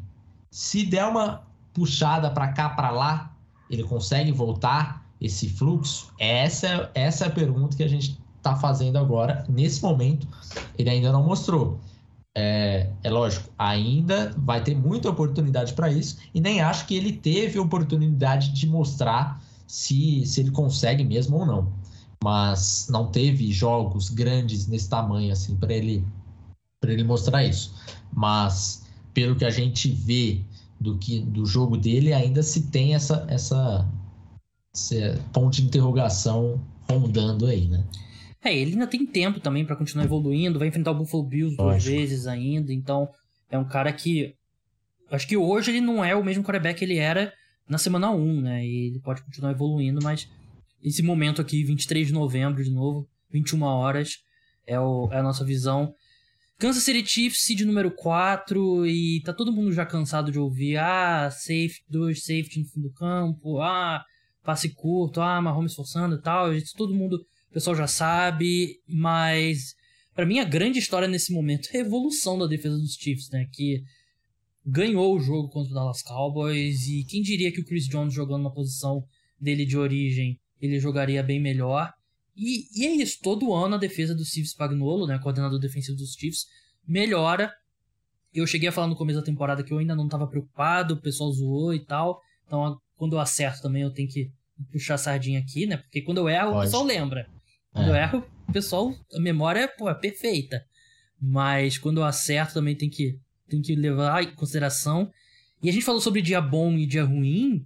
Se der uma puxada para cá, para lá, ele consegue voltar esse fluxo? Essa, essa é a pergunta que a gente está fazendo agora. Nesse momento, ele ainda não mostrou. É, é, lógico, ainda vai ter muita oportunidade para isso e nem acho que ele teve oportunidade de mostrar se, se ele consegue mesmo ou não. Mas não teve jogos grandes nesse tamanho assim para ele para ele mostrar isso. Mas pelo que a gente vê do que do jogo dele, ainda se tem essa essa, essa ponto de interrogação rondando aí, né? É, ele ainda tem tempo também para continuar evoluindo, vai enfrentar o Buffalo Bills Lógico. duas vezes ainda, então é um cara que acho que hoje ele não é o mesmo quarterback que ele era na semana 1, né? E ele pode continuar evoluindo, mas esse momento aqui, 23 de novembro, de novo, 21 horas, é, o, é a nossa visão. Kansas City Chiefs, seed número 4, e tá todo mundo já cansado de ouvir, ah, safe, dois safety no fundo do campo, ah, passe curto, ah, Mahomes forçando e tal, isso todo mundo, o pessoal já sabe, mas para mim a grande história nesse momento é a evolução da defesa dos Chiefs, né, que ganhou o jogo contra o Dallas Cowboys e quem diria que o Chris Jones jogando na posição dele de origem ele jogaria bem melhor. E, e é isso, todo ano a defesa do Steve Spagnuolo, né, coordenador defensivo dos Chiefs, melhora. Eu cheguei a falar no começo da temporada que eu ainda não estava preocupado, o pessoal zoou e tal. Então, quando eu acerto também, eu tenho que puxar a sardinha aqui, né? Porque quando eu erro, Pode. o pessoal lembra. Quando é. eu erro, o pessoal, a memória pô, é perfeita. Mas quando eu acerto, também tem que tem que levar em consideração. E a gente falou sobre dia bom e dia ruim.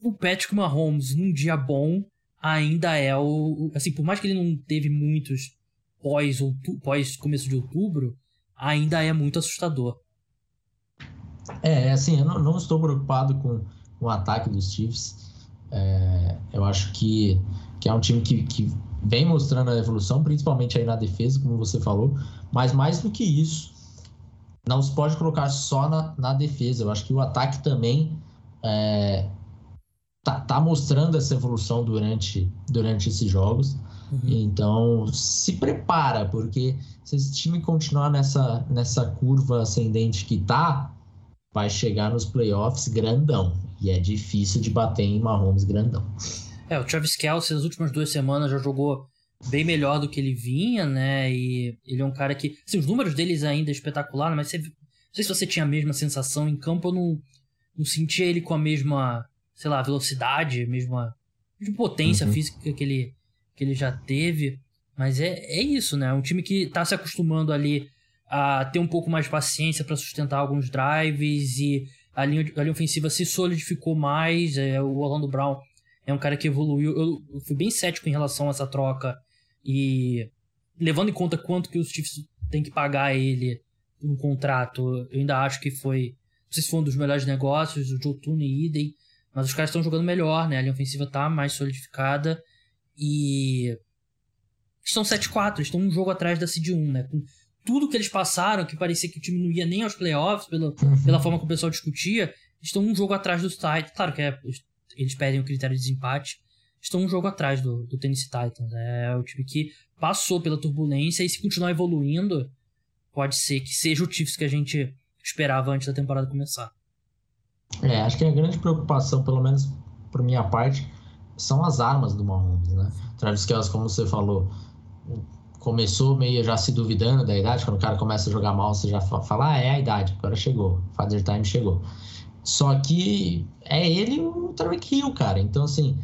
O Patrick Mahomes, num dia bom, ainda é o. Assim, por mais que ele não teve muitos pós, pós começo de outubro, ainda é muito assustador. É, assim, eu não, não estou preocupado com o ataque dos Chiefs. É, eu acho que, que é um time que, que vem mostrando a evolução, principalmente aí na defesa, como você falou. Mas mais do que isso, não se pode colocar só na, na defesa. Eu acho que o ataque também é, tá, tá mostrando essa evolução durante, durante esses jogos. Uhum. Então, se prepara, porque se esse time continuar nessa, nessa curva ascendente que tá, vai chegar nos playoffs grandão. E é difícil de bater em Mahomes grandão. É, o Travis Kelce, nas últimas duas semanas, já jogou bem melhor do que ele vinha, né? E ele é um cara que. Assim, os números deles ainda é espetacular, mas você, não sei se você tinha a mesma sensação. Em campo eu não, não sentia ele com a mesma, sei lá, velocidade, mesma, mesma potência uhum. física que ele, que ele já teve. Mas é, é isso, né? Um time que tá se acostumando ali a ter um pouco mais de paciência para sustentar alguns drives e a linha, a linha ofensiva se solidificou mais. É, o Orlando Brown é um cara que evoluiu. Eu, eu fui bem cético em relação a essa troca e levando em conta quanto que os Chiefs têm que pagar a ele um contrato, eu ainda acho que foi. Não sei se foi um dos melhores negócios, o Joe Tooney e Idem, mas os caras estão jogando melhor, né? A linha ofensiva tá mais solidificada e. Estão 7-4, estão um jogo atrás da Seed 1, né? Com tudo que eles passaram, que parecia que o time não ia nem aos playoffs, pela, uhum. pela forma que o pessoal discutia, estão um jogo atrás dos Titans. Claro que é, eles pedem o critério de desempate, estão um jogo atrás do, do Tennessee Titans. É o time que passou pela turbulência e se continuar evoluindo, pode ser que seja o Chiefs que a gente esperava antes da temporada começar. É, acho que a grande preocupação, pelo menos por minha parte, são as armas do Mahomes, né? Travis Kelce, como você falou, começou meio já se duvidando da idade, quando o cara começa a jogar mal, você já fala, ah, é a idade, agora chegou, Father Time chegou. Só que é ele o Tyreek Hill, cara. Então, assim,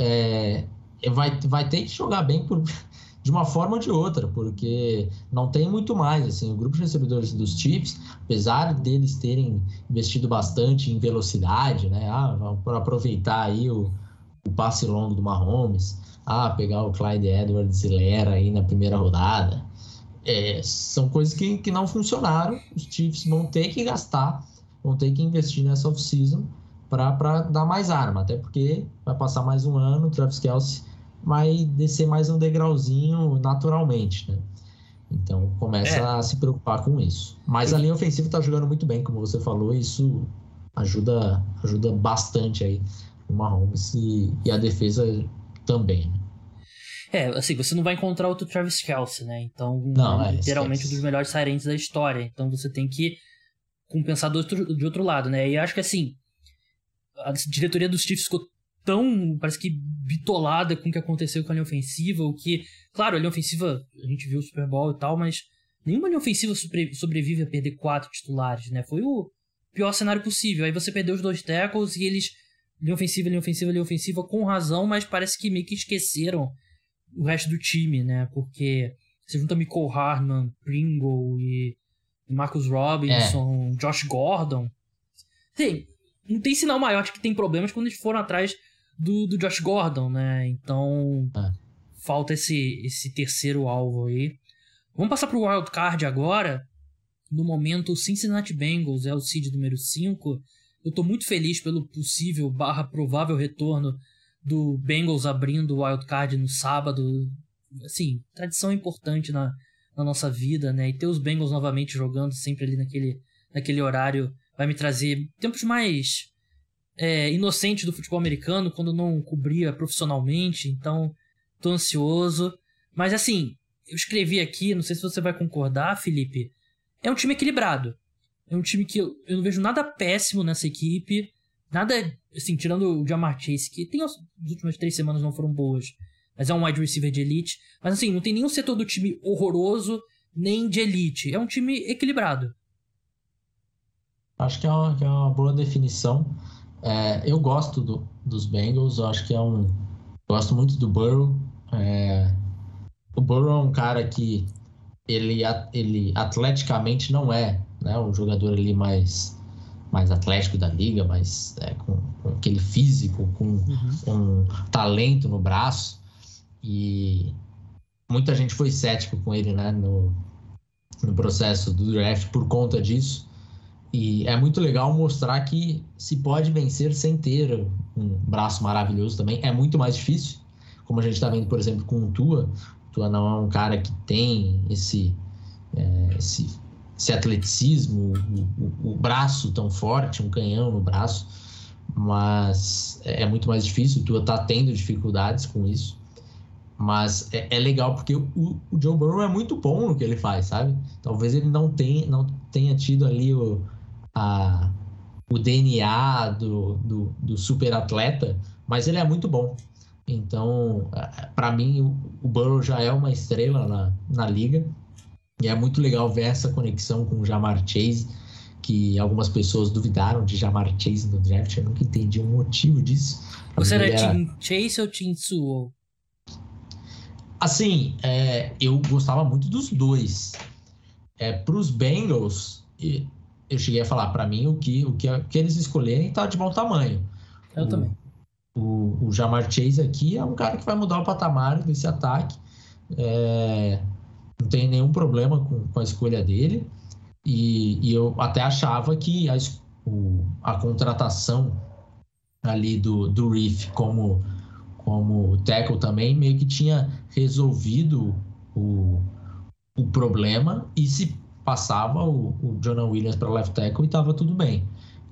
é, vai, vai ter que jogar bem por, de uma forma ou de outra, porque não tem muito mais. Assim, o grupo de recebedores dos Chiefs, apesar deles terem investido bastante em velocidade, né? Ah, para aproveitar aí o, o passe longo do Mahomes, ah, pegar o Clyde Edwards Lera aí na primeira rodada. É, são coisas que, que não funcionaram. Os Chiefs vão ter que gastar, vão ter que investir nessa off-season para dar mais arma, até porque vai passar mais um ano, o Travis Kelsey vai descer mais um degrauzinho naturalmente, né? Então começa é. a se preocupar com isso. Mas a linha ofensiva está jogando muito bem, como você falou, isso ajuda ajuda bastante aí o Mahomes e, e a defesa também. É, assim, você não vai encontrar outro Travis Kelsey, né? Então, não, é, literalmente um dos melhores Sirens da história. Então você tem que compensar do outro, de outro lado, né? E acho que assim, a diretoria dos Chiefs ficou tão, parece que bitolada com o que aconteceu com a linha ofensiva, o que, claro, a linha ofensiva, a gente viu o Super Bowl e tal, mas nenhuma linha ofensiva sobrevive a perder quatro titulares, né? Foi o pior cenário possível. Aí você perdeu os dois tackles e eles linha ofensiva, linha ofensiva, linha ofensiva com razão, mas parece que meio que esqueceram o resto do time, né? Porque você junta Michael Hardman, Pringle e Marcus Robinson, é. Josh Gordon. Sim, não tem sinal maior de que tem problemas quando eles foram atrás do, do Josh Gordon, né? Então é. falta esse, esse terceiro alvo aí. Vamos passar pro Wild Card agora. No momento, o Cincinnati Bengals é o seed número 5. Eu tô muito feliz pelo possível barra provável retorno do Bengals abrindo o Wild Card no sábado. Assim, tradição importante na, na nossa vida, né? E ter os Bengals novamente jogando sempre ali naquele, naquele horário vai me trazer tempos mais é, inocentes do futebol americano, quando não cobria profissionalmente. Então, tô ansioso. Mas assim, eu escrevi aqui, não sei se você vai concordar, Felipe. É um time equilibrado. É um time que eu, eu não vejo nada péssimo nessa equipe. Nada, assim, tirando o Jamar Chase, que tem as, as últimas três semanas não foram boas. Mas é um wide receiver de elite. Mas assim, não tem nenhum setor do time horroroso, nem de elite. É um time equilibrado. Acho que é uma, que é uma boa definição. É, eu gosto do, dos Bengals, eu acho que é um. Gosto muito do Burrow. É, o Burrow é um cara que ele, ele atleticamente não é né, um jogador ali mais, mais atlético da liga, mas é, com, com, aquele físico, com uhum. um talento no braço. E muita gente foi cético com ele né, no, no processo do draft por conta disso. E é muito legal mostrar que se pode vencer sem ter um braço maravilhoso também. É muito mais difícil, como a gente está vendo, por exemplo, com o Tua. O Tua não é um cara que tem esse, é, esse, esse, atleticismo, o, o, o, braço tão forte, um canhão no braço, mas é muito mais difícil. O Tua está tendo dificuldades com isso. Mas é, é legal porque o, o, Joe Burrow é muito bom no que ele faz, sabe? Talvez ele não tenha, não tenha tido ali o, a, o DNA do, do, do super atleta, mas ele é muito bom. Então, para mim, o, o Burrow já é uma estrela na, na liga. E é muito legal ver essa conexão com o Jamar Chase, que algumas pessoas duvidaram de Jamar Chase no draft. Eu nunca entendi o motivo disso. Você era, era Team Chase ou Team Sewell? Assim, é, eu gostava muito dos dois. É, Para os Bengals, eu cheguei a falar, para mim, o que, o, que, o que eles escolherem tá de bom tamanho. Eu o, também. O, o Jamar Chase aqui é um cara que vai mudar o patamar desse ataque. É, não tem nenhum problema com, com a escolha dele. E, e, eu até achava que a, o, a contratação ali do, do Reef como, como tackle também meio que tinha resolvido o, o problema e se passava o, o Jonah Williams para left tackle e estava tudo bem.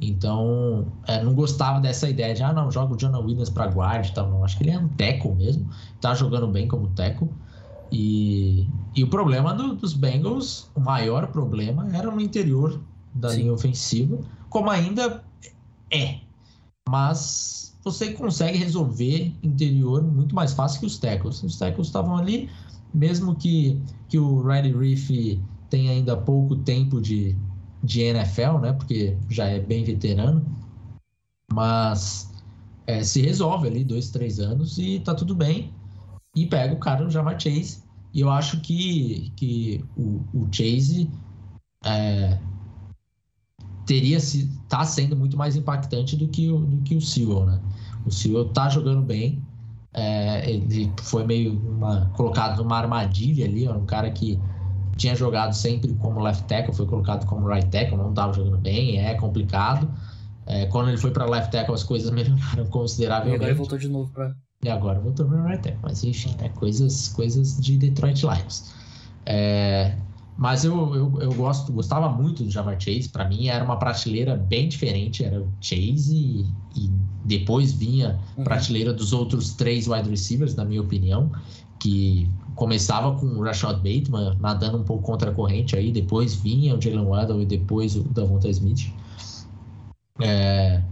Então, é, não gostava dessa ideia de, ah, não, joga o Jonah Williams para guard e tal. Não, acho que ele é um tackle mesmo. Tá jogando bem como tackle. E, e o problema do, dos Bengals, o maior problema, era no interior da Sim. linha ofensiva, como ainda é. Mas você consegue resolver interior muito mais fácil que os tackles. Os tackles estavam ali, mesmo que, que o Riley Reef tem ainda pouco tempo de, de NFL, né? Porque já é bem veterano. Mas é, se resolve ali, dois, três anos, e tá tudo bem. E pega o cara no Jamar Chase. E eu acho que, que o, o Chase é, teria se tá sendo muito mais impactante do que o, do que o Sewell, né? O Sewell tá jogando bem. É, ele foi meio uma, colocado numa armadilha ali, ó, um cara que tinha jogado sempre como left tackle, foi colocado como right tackle, não estava jogando bem, é complicado. É, quando ele foi para left tackle, as coisas melhoraram consideravelmente. E agora ele voltou de novo para. E agora voltou para right tackle, mas enfim, é coisas, coisas de Detroit Lions. É, Mas eu, eu, eu gosto, gostava muito do Jamar Chase. Para mim era uma prateleira bem diferente. Era o Chase e, e depois vinha uhum. prateleira dos outros três wide receivers, na minha opinião, que começava com o Rashad Bateman nadando um pouco contra a corrente aí, depois vinha o Jalen Waddle e depois o Davonta Smith. É,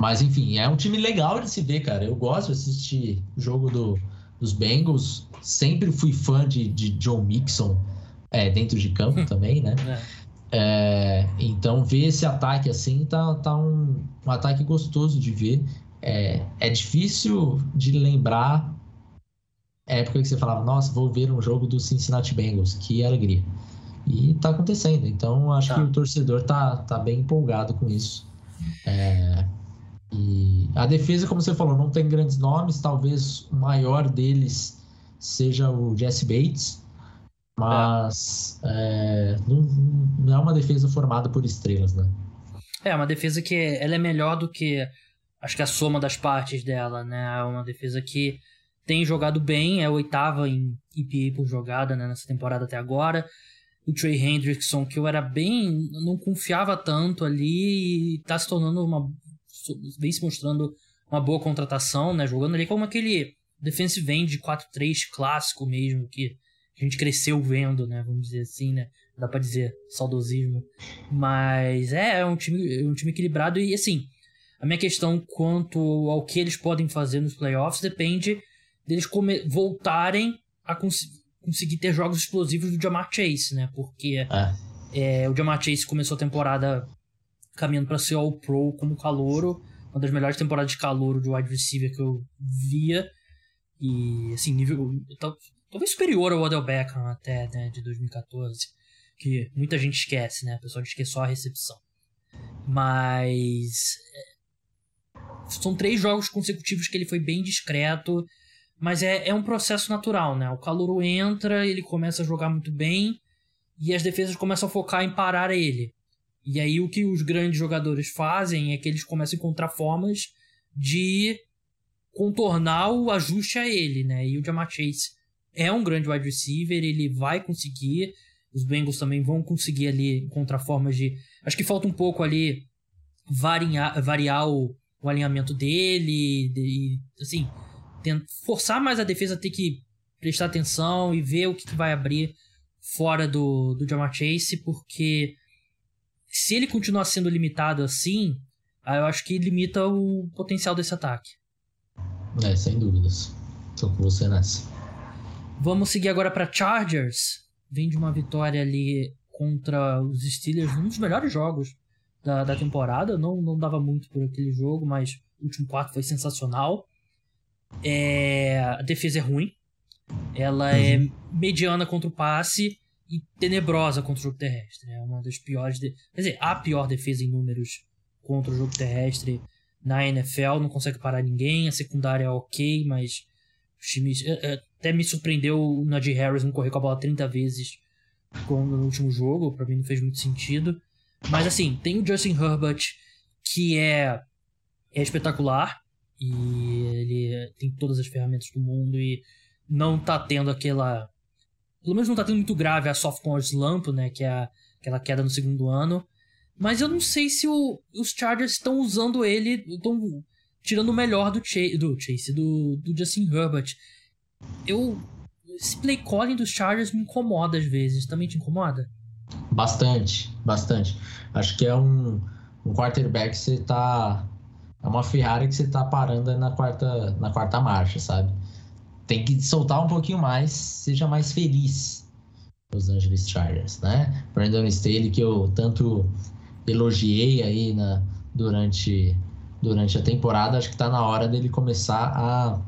mas enfim, é um time legal de se ver, cara. Eu gosto de assistir o jogo do, dos Bengals. Sempre fui fã de, de John Mixon é, dentro de campo também, né? É. É, então, ver esse ataque assim tá, tá um, um ataque gostoso de ver. É, é difícil de lembrar época que você falava, nossa, vou ver um jogo do Cincinnati Bengals, que alegria. E tá acontecendo, então acho tá. que o torcedor tá, tá bem empolgado com isso. É, e a defesa, como você falou, não tem grandes nomes, talvez o maior deles seja o Jesse Bates, mas é. É, não, não, é uma defesa formada por estrelas, né? É, uma defesa que ela é melhor do que acho que a soma das partes dela, né? É uma defesa que tem jogado bem, é a oitava em EPA por jogada né, nessa temporada até agora. O Trey Hendrickson, que eu era bem. não confiava tanto ali, e tá se tornando uma. vem se mostrando uma boa contratação, né? Jogando ali como aquele defensive end de 4-3 clássico mesmo, que a gente cresceu vendo, né? Vamos dizer assim, né? Dá pra dizer, saudosismo. Mas é, é um time, é um time equilibrado e assim. A minha questão quanto ao que eles podem fazer nos playoffs depende deles voltarem a cons conseguir ter jogos explosivos do Jamar Chase, né? Porque é. É, o Jamar Chase começou a temporada caminhando para ser All Pro como calouro, uma das melhores temporadas de calouro de wide receiver que eu via. E, assim, nível. Talvez superior ao Odell Beckham até, né, de 2014. Que muita gente esquece, né? O pessoal diz que é só a recepção. Mas. É, são três jogos consecutivos que ele foi bem discreto. Mas é, é um processo natural, né? O calouro entra, ele começa a jogar muito bem. E as defesas começam a focar em parar ele. E aí o que os grandes jogadores fazem é que eles começam a encontrar formas de contornar o ajuste a ele, né? E o Jamar Chase é um grande wide receiver, ele vai conseguir. Os Bengals também vão conseguir ali encontrar formas de. Acho que falta um pouco ali variar, variar o, o alinhamento dele, de, assim, forçar mais a defesa a ter que prestar atenção e ver o que, que vai abrir fora do, do Jamar Chase, porque se ele continuar sendo limitado assim, eu acho que limita o potencial desse ataque. É, sem dúvidas. Tô com você nessa. Vamos seguir agora para Chargers. Vem de uma vitória ali contra os Steelers, um dos melhores jogos da, da temporada. Não, não dava muito por aquele jogo, mas o último quarto foi sensacional. É, a defesa é ruim. Ela é uhum. é mediana contra o passe e tenebrosa contra o jogo terrestre. É uma das piores. De... Quer dizer, a pior defesa em números contra o jogo terrestre na NFL. Não consegue parar ninguém. A secundária é ok, mas os times. É, é, até me surpreendeu o Najee Harris não correr com a bola 30 vezes no último jogo. Para mim não fez muito sentido. Mas assim, tem o Justin Herbert, que é, é espetacular. E ele tem todas as ferramentas do mundo e não tá tendo aquela. Pelo menos não tá tendo muito grave a sophomore slump, né? Que é a, aquela queda no segundo ano. Mas eu não sei se o, os Chargers estão usando ele. Estão tirando o melhor do, Chase, do Chase, do, do Justin Herbert. Eu. Esse play calling dos Chargers me incomoda às vezes. Também te incomoda? Bastante, bastante. Acho que é um, um quarterback que você tá é uma Ferrari que você tá parando na quarta, na quarta marcha, sabe? Tem que soltar um pouquinho mais, seja mais feliz. Los Angeles Chargers, né? Brandon Staley, que eu tanto elogiei aí na, durante, durante a temporada, acho que tá na hora dele começar a,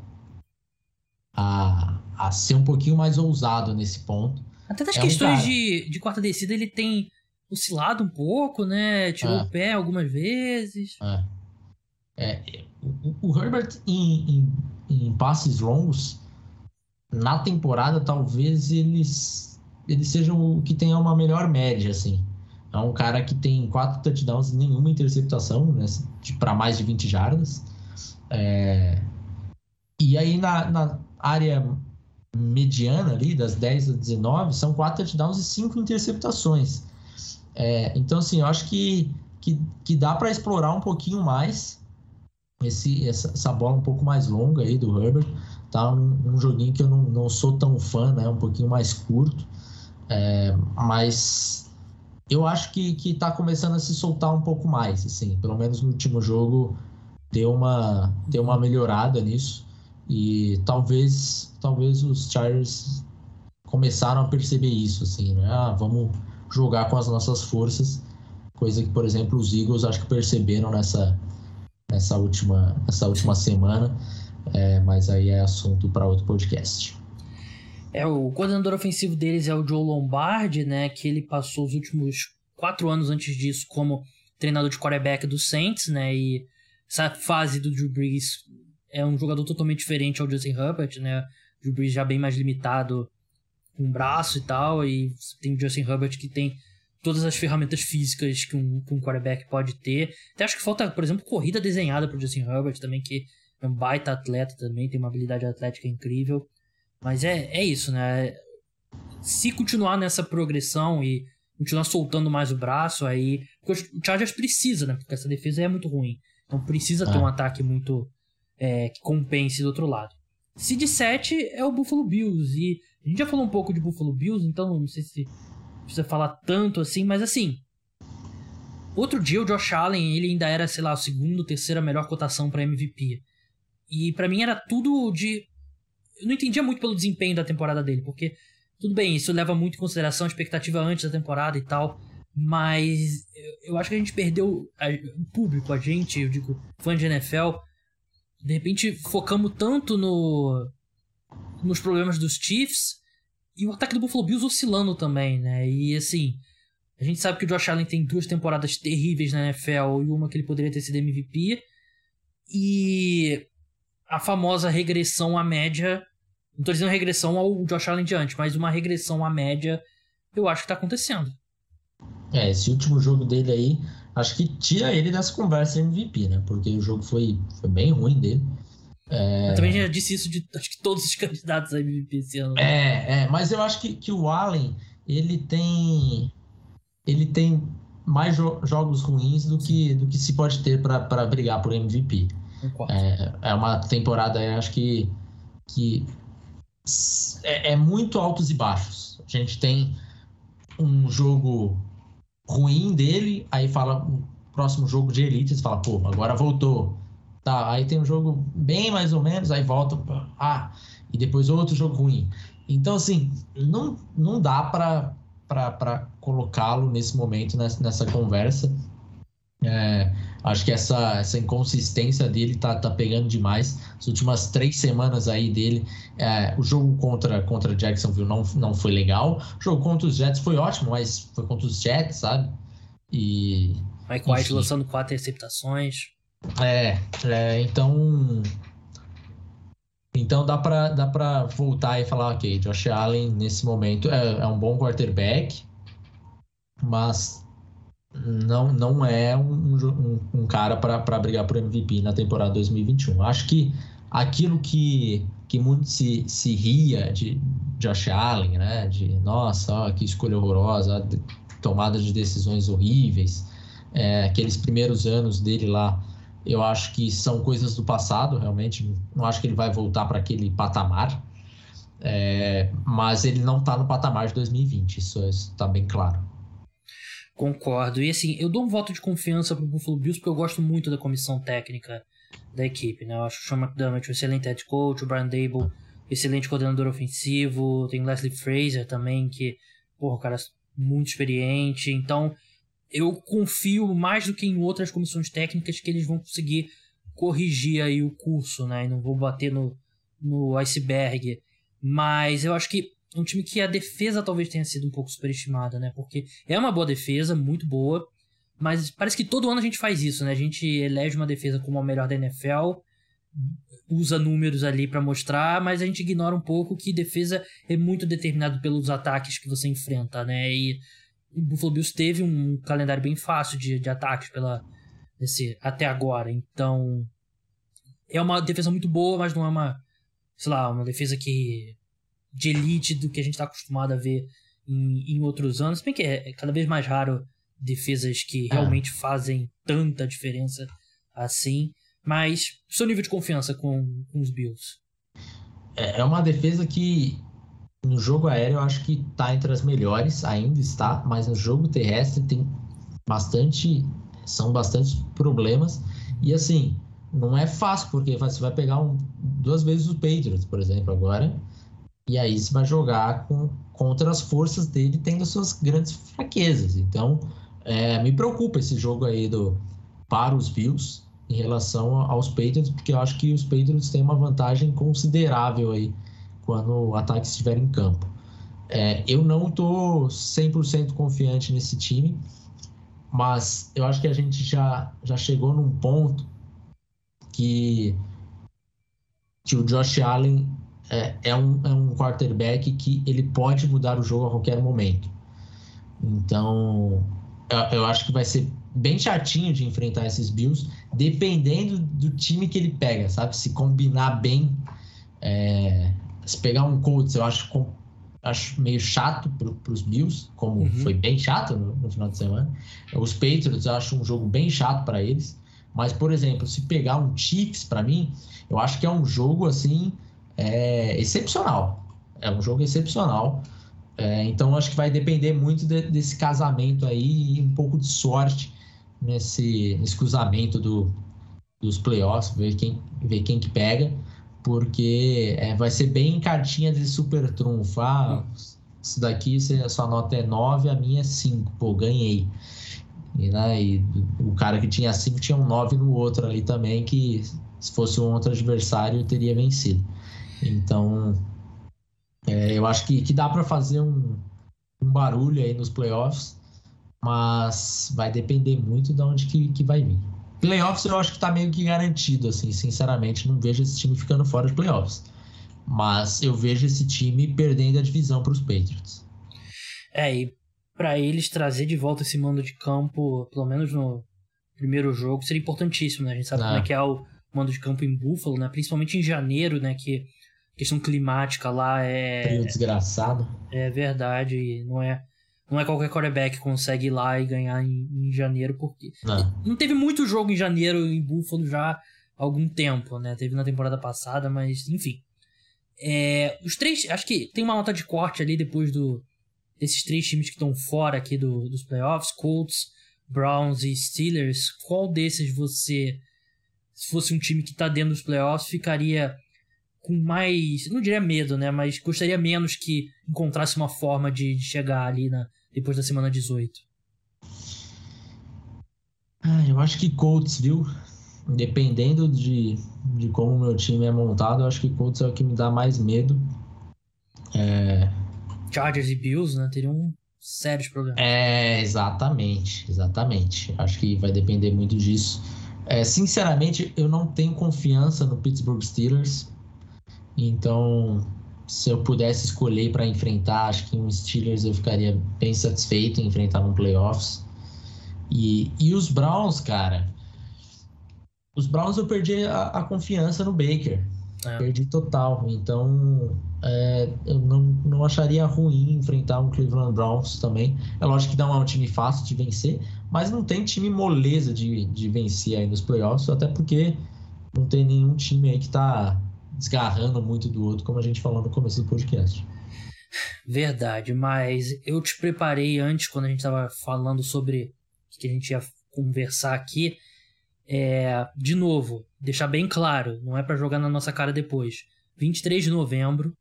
a, a ser um pouquinho mais ousado nesse ponto. Até das é questões um de, de quarta descida, ele tem oscilado um pouco, né? Tirou é. o pé algumas vezes. É. É, o, o, Herbert em, em, em, passes longos na temporada talvez eles eles sejam o que tenha uma melhor média assim. É um cara que tem quatro touchdowns e nenhuma interceptação, né, para mais de 20 jardas. É... E aí na, na, área mediana ali, das 10 a 19, são 4 touchdowns e 5 interceptações. É, então, assim, eu acho que, que, que dá para explorar um pouquinho mais esse, essa, essa, bola um pouco mais longa aí do Herbert. Tá um, um joguinho que eu não, não sou tão fã, né? Um pouquinho mais curto. É, mas eu acho que, que tá começando a se soltar um pouco mais, assim. Pelo menos no último jogo deu uma, deu uma melhorada nisso. E talvez, talvez os Chargers começaram a perceber isso, assim, né? Ah, vamos jogar com as nossas forças, coisa que, por exemplo, os Eagles acho que perceberam nessa, nessa, última, nessa última semana, é, mas aí é assunto para outro podcast. É, o coordenador ofensivo deles é o Joe Lombardi, né, que ele passou os últimos quatro anos antes disso como treinador de quarterback do Saints, né, e essa fase do Drew Brees é um jogador totalmente diferente ao Justin Herbert, né? O Drew Brees já bem mais limitado com o braço e tal, e tem o Justin Herbert que tem todas as ferramentas físicas que um, que um quarterback pode ter. Até acho que falta, por exemplo, corrida desenhada para o Justin Herbert também, que é um baita atleta também, tem uma habilidade atlética incrível. Mas é, é isso, né? Se continuar nessa progressão e continuar soltando mais o braço, aí. Porque o Chargers precisa, né? Porque essa defesa é muito ruim. Então precisa ter um é. ataque muito é, que compense do outro lado. Seed 7 é o Buffalo Bills. E a gente já falou um pouco de Buffalo Bills, então não sei se precisa falar tanto assim, mas assim. Outro dia o Josh Allen, ele ainda era, sei lá, a segunda, terceira melhor cotação para MVP. E para mim era tudo de. Eu não entendia muito pelo desempenho da temporada dele, porque tudo bem, isso leva muito em consideração a expectativa antes da temporada e tal. Mas eu acho que a gente perdeu o público, a gente, eu digo, fã de NFL, de repente focamos tanto no nos problemas dos Chiefs e o ataque do Buffalo Bills oscilando também, né? E assim, a gente sabe que o Josh Allen tem duas temporadas terríveis na NFL e uma que ele poderia ter sido MVP. E a famosa regressão à média. Não tô dizendo regressão ao Josh Allen de antes, mas uma regressão à média eu acho que tá acontecendo. É, esse último jogo dele aí, acho que tira ele dessa conversa MVP, né? Porque o jogo foi, foi bem ruim dele. É... Eu também já disse isso de acho que todos os candidatos a MVP esse ano. É, é, mas eu acho que, que o Allen, ele tem. Ele tem mais jo jogos ruins do que, do que se pode ter para brigar por MVP. É, é uma temporada, eu acho que, que é, é muito altos e baixos. A gente tem um jogo ruim dele, aí fala o próximo jogo de elite, você fala, pô, agora voltou. Tá, aí tem um jogo bem mais ou menos, aí volta, ah, e depois outro jogo ruim. Então, assim, não, não dá para colocá-lo nesse momento, nessa, nessa conversa. É, acho que essa, essa inconsistência dele tá, tá pegando demais. As últimas três semanas aí dele, é, o jogo contra, contra Jacksonville não, não foi legal. O jogo contra os Jets foi ótimo, mas foi contra os Jets, sabe? E. Mike White lançando quatro receptações. É, é então. Então dá pra, dá pra voltar e falar, ok, Josh Allen nesse momento é, é um bom quarterback, mas não, não é um, um, um cara para brigar por MVP na temporada 2021. Acho que aquilo que, que muito se, se ria de Josh Allen, né? De nossa, ó, que escolha horrorosa, tomada de decisões horríveis, é, aqueles primeiros anos dele lá, eu acho que são coisas do passado, realmente. Não acho que ele vai voltar para aquele patamar. É, mas ele não está no patamar de 2020, isso está bem claro. Concordo. E assim, eu dou um voto de confiança pro Buffalo Bills porque eu gosto muito da comissão técnica da equipe, né? Eu acho o Sean McDermott um excelente head coach, o Brian Dable excelente coordenador ofensivo, tem o Leslie Fraser também, que, porra, o cara é muito experiente. Então, eu confio mais do que em outras comissões técnicas que eles vão conseguir corrigir aí o curso, né? E não vou bater no, no iceberg. Mas eu acho que um time que a defesa talvez tenha sido um pouco superestimada, né? Porque é uma boa defesa, muito boa, mas parece que todo ano a gente faz isso, né? A gente elege uma defesa como a melhor da NFL, usa números ali para mostrar, mas a gente ignora um pouco que defesa é muito determinado pelos ataques que você enfrenta, né? E o Buffalo Bills teve um calendário bem fácil de, de ataques pela esse, até agora, então é uma defesa muito boa, mas não é uma, sei lá, uma defesa que de elite do que a gente está acostumado a ver em, em outros anos. Bem que é, é cada vez mais raro defesas que é. realmente fazem tanta diferença assim. Mas seu nível de confiança com, com os Bills? É, é uma defesa que no jogo aéreo eu acho que está entre as melhores, ainda está, mas no jogo terrestre tem bastante, são bastantes problemas. E assim, não é fácil, porque você vai pegar um, duas vezes o Patriots, por exemplo, agora, e aí você vai jogar com, contra as forças dele tendo suas grandes fraquezas. Então, é, me preocupa esse jogo aí do, para os Bills em relação aos Patriots, porque eu acho que os Patriots têm uma vantagem considerável aí quando o ataque estiver em campo. É, eu não estou 100% confiante nesse time, mas eu acho que a gente já, já chegou num ponto que, que o Josh Allen é, é, um, é um quarterback que ele pode mudar o jogo a qualquer momento. Então, eu, eu acho que vai ser bem chatinho de enfrentar esses Bills, dependendo do time que ele pega, sabe? Se combinar bem, é, se pegar um Colts, eu acho, acho meio chato para os Bills, como uhum. foi bem chato no, no, final de semana. Os Patriots, eu acho um jogo bem chato para eles. Mas, por exemplo, se pegar um Chiefs, para mim, eu acho que é um jogo, assim, é, excepcional. É um jogo excepcional. É, então, acho que vai depender muito de, desse casamento aí e um pouco de sorte nesse, nesse cruzamento do, dos playoffs, ver quem, ver quem que pega, porque é, vai ser bem cartinha de super trunfo. Ah, isso daqui, a sua nota é 9, a minha é 5. Pô, ganhei. E, né, e o cara que tinha 5 tinha um 9 no outro ali também, que se fosse um outro adversário teria vencido. Então, é, eu acho que, que dá para fazer um, um barulho aí nos playoffs mas vai depender muito de onde que, que vai vir. Playoffs eu acho que tá meio que garantido, assim, sinceramente, não vejo esse time ficando fora de playoffs. Mas eu vejo esse time perdendo a divisão para os Patriots. É, e para eles trazer de volta esse mando de campo, pelo menos no primeiro jogo, seria importantíssimo, né? A gente sabe como é que é o mando de campo em Buffalo, né? Principalmente em janeiro, né? Que questão climática lá é. Frio desgraçado. É verdade, não é não é qualquer quarterback que consegue ir lá e ganhar em, em janeiro, porque não. não teve muito jogo em janeiro em Buffalo já há algum tempo, né? Teve na temporada passada, mas enfim. É, os três, acho que tem uma nota de corte ali depois do desses três times que estão fora aqui do, dos playoffs, Colts, Browns e Steelers. Qual desses você, se fosse um time que está dentro dos playoffs, ficaria com mais, não diria medo, né, mas gostaria menos que encontrasse uma forma de, de chegar ali na, depois da semana 18? Ah, eu acho que Colts, viu? Dependendo de, de como o meu time é montado, eu acho que Colts é o que me dá mais medo. É... Chargers e Bills, né? Teriam sérios problemas. É, exatamente, exatamente. Acho que vai depender muito disso. É, sinceramente, eu não tenho confiança no Pittsburgh Steelers. Então, se eu pudesse escolher para enfrentar, acho que um Steelers eu ficaria bem satisfeito em enfrentar no playoffs. E, e os Browns, cara, os Browns eu perdi a, a confiança no Baker. É. Perdi total. Então, é, eu não, não acharia ruim enfrentar um Cleveland Browns também. É lógico que não é um time fácil de vencer, mas não tem time moleza de, de vencer aí nos playoffs, até porque não tem nenhum time aí que tá desgarrando muito do outro, como a gente falou no começo do podcast. Verdade, mas eu te preparei antes, quando a gente estava falando sobre o que a gente ia conversar aqui. É, de novo, deixar bem claro, não é para jogar na nossa cara depois. 23 de novembro,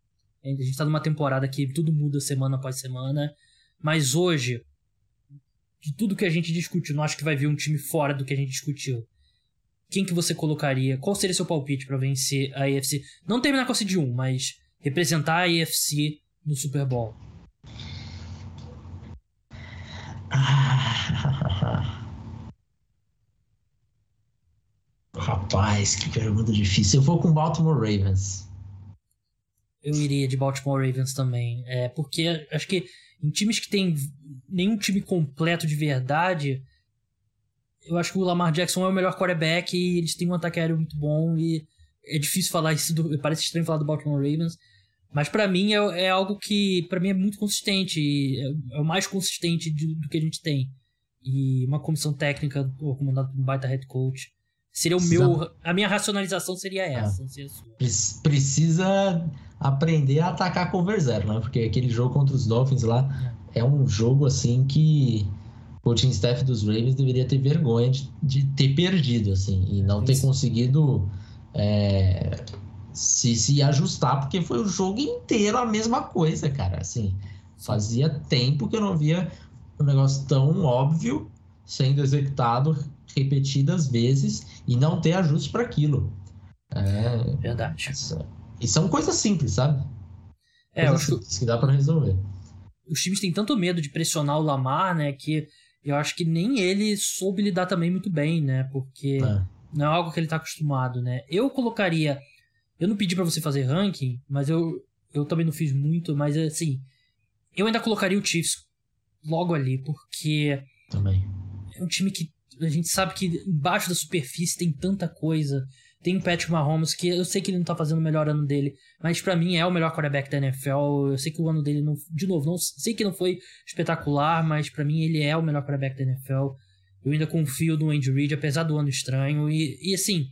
a gente está numa temporada que tudo muda semana após semana, mas hoje, de tudo que a gente discutiu, não acho que vai vir um time fora do que a gente discutiu quem que você colocaria? Qual seria seu palpite para vencer a AFC? Não terminar com a seed 1, mas representar a AFC no Super Bowl. Rapaz, que pergunta difícil. Eu vou com Baltimore Ravens. Eu iria de Baltimore Ravens também. É, porque acho que em times que tem nenhum time completo de verdade, eu acho que o Lamar Jackson é o melhor quarterback e eles têm um ataque aéreo muito bom e é difícil falar isso, do, parece estranho falar do Baltimore Ravens, Mas para mim é, é, algo que para mim é muito consistente, é, é o mais consistente de, do que a gente tem. E uma comissão técnica comandada por um baita head coach seria o precisa... meu, a minha racionalização seria essa. É. Precisa aprender a atacar cover zero, né? Porque aquele jogo contra os Dolphins lá é, é um jogo assim que o coaching staff dos Ravens deveria ter vergonha de, de ter perdido, assim, e não ter conseguido é, se, se ajustar, porque foi o jogo inteiro a mesma coisa, cara. Assim, fazia tempo que eu não via um negócio tão óbvio sendo executado repetidas vezes e não ter ajuste para aquilo. É, Verdade. E são coisas simples, sabe? É, coisas eu acho que dá para resolver. Os times têm tanto medo de pressionar o Lamar, né, que eu acho que nem ele soube lidar também muito bem, né? Porque é. não é algo que ele tá acostumado, né? Eu colocaria eu não pedi para você fazer ranking, mas eu, eu também não fiz muito, mas assim, eu ainda colocaria o Chiefs logo ali, porque também é um time que a gente sabe que embaixo da superfície tem tanta coisa. Tem o Patrick Mahomes, que eu sei que ele não tá fazendo o melhor ano dele, mas para mim é o melhor quarterback da NFL. Eu sei que o ano dele não, de novo, não sei que não foi espetacular, mas para mim ele é o melhor quarterback da NFL. Eu ainda confio no Andy Reid, apesar do ano estranho. E, e assim,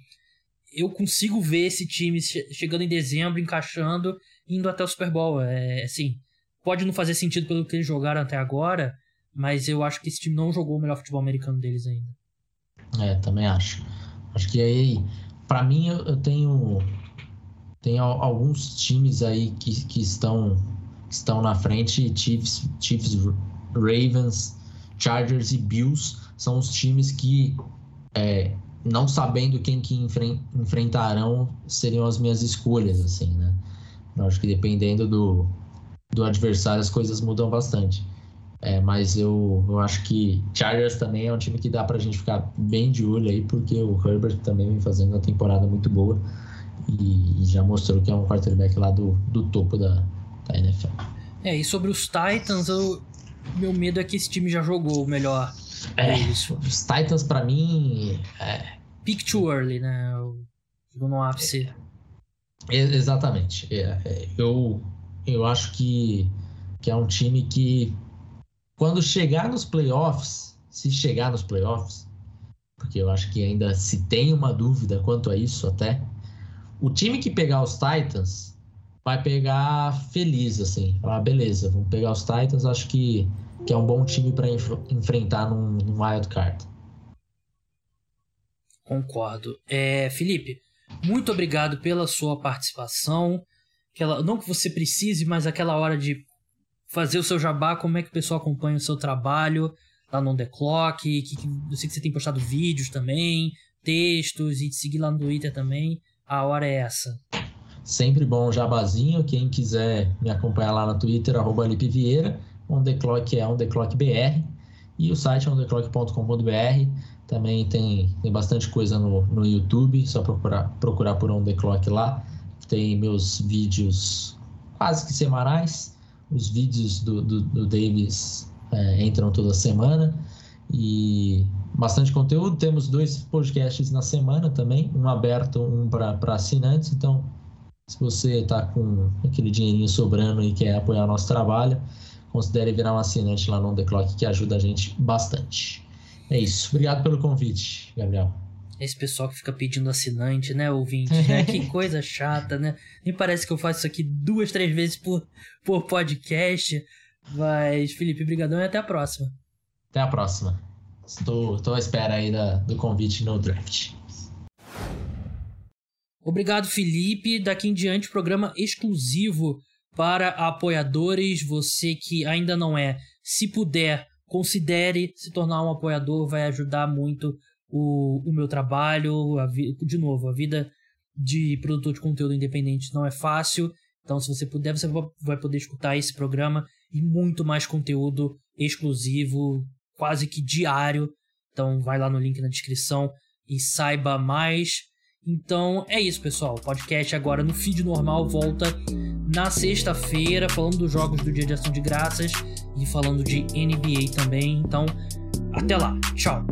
eu consigo ver esse time chegando em dezembro, encaixando, indo até o Super Bowl. É, assim, pode não fazer sentido pelo que eles jogaram até agora, mas eu acho que esse time não jogou o melhor futebol americano deles ainda. É, também acho. Acho que aí, para mim, eu tenho, tenho alguns times aí que, que estão, que estão na frente: Chiefs, Chiefs, Ravens, Chargers e Bills. São os times que é, não sabendo quem que enfren enfrentarão seriam as minhas escolhas, assim, né? Eu acho que dependendo do, do adversário as coisas mudam bastante. É, mas eu, eu acho que Chargers também é um time que dá pra gente ficar bem de olho aí, porque o Herbert também vem fazendo uma temporada muito boa e, e já mostrou que é um quarterback lá do, do topo da, da NFL. É, e sobre os Titans, eu, meu medo é que esse time já jogou melhor é, isso. Os Titans, para mim. É... Pick too early, né? Jogou no ápice. É, exatamente. É, é, eu, eu acho que, que é um time que, quando chegar nos playoffs, se chegar nos playoffs, porque eu acho que ainda se tem uma dúvida quanto a isso até, o time que pegar os Titans vai pegar feliz, assim. Ah, beleza, vamos pegar os Titans, acho que que é um bom time para enf enfrentar num, num wild card. Concordo. É, Felipe, muito obrigado pela sua participação. Aquela, não que você precise, mas aquela hora de fazer o seu jabá, como é que o pessoal acompanha o seu trabalho lá no On The Clock, que, que, eu sei que você tem postado vídeos também, textos, e te seguir lá no Twitter também. A hora é essa. Sempre bom jabazinho. Quem quiser me acompanhar lá no Twitter, arroba Vieira. On The Clock é On The Clock BR e o site é ontheclock.com.br. Também tem, tem bastante coisa no, no YouTube, só procurar, procurar por On The Clock lá. Tem meus vídeos quase que semanais. Os vídeos do, do, do Davis é, entram toda semana e bastante conteúdo. Temos dois podcasts na semana também, um aberto, um para assinantes. Então, se você está com aquele dinheirinho sobrando e quer apoiar o nosso trabalho, considere virar um assinante lá no The Clock, que ajuda a gente bastante. É isso. Obrigado pelo convite, Gabriel. Esse pessoal que fica pedindo assinante, né, ouvinte? Né? Que coisa chata, né? Nem parece que eu faço isso aqui duas, três vezes por, por podcast. Mas, Felipe, brigadão e até a próxima. Até a próxima. Estou, estou à espera aí da, do convite no draft. Obrigado, Felipe. Daqui em diante, programa exclusivo para apoiadores, você que ainda não é, se puder, considere se tornar um apoiador, vai ajudar muito o, o meu trabalho. A de novo, a vida de produtor de conteúdo independente não é fácil. Então, se você puder, você vai poder escutar esse programa e muito mais conteúdo exclusivo, quase que diário. Então, vai lá no link na descrição e saiba mais. Então é isso, pessoal. O podcast agora no feed normal volta na sexta-feira, falando dos jogos do Dia de Ação de Graças e falando de NBA também. Então, até lá. Tchau.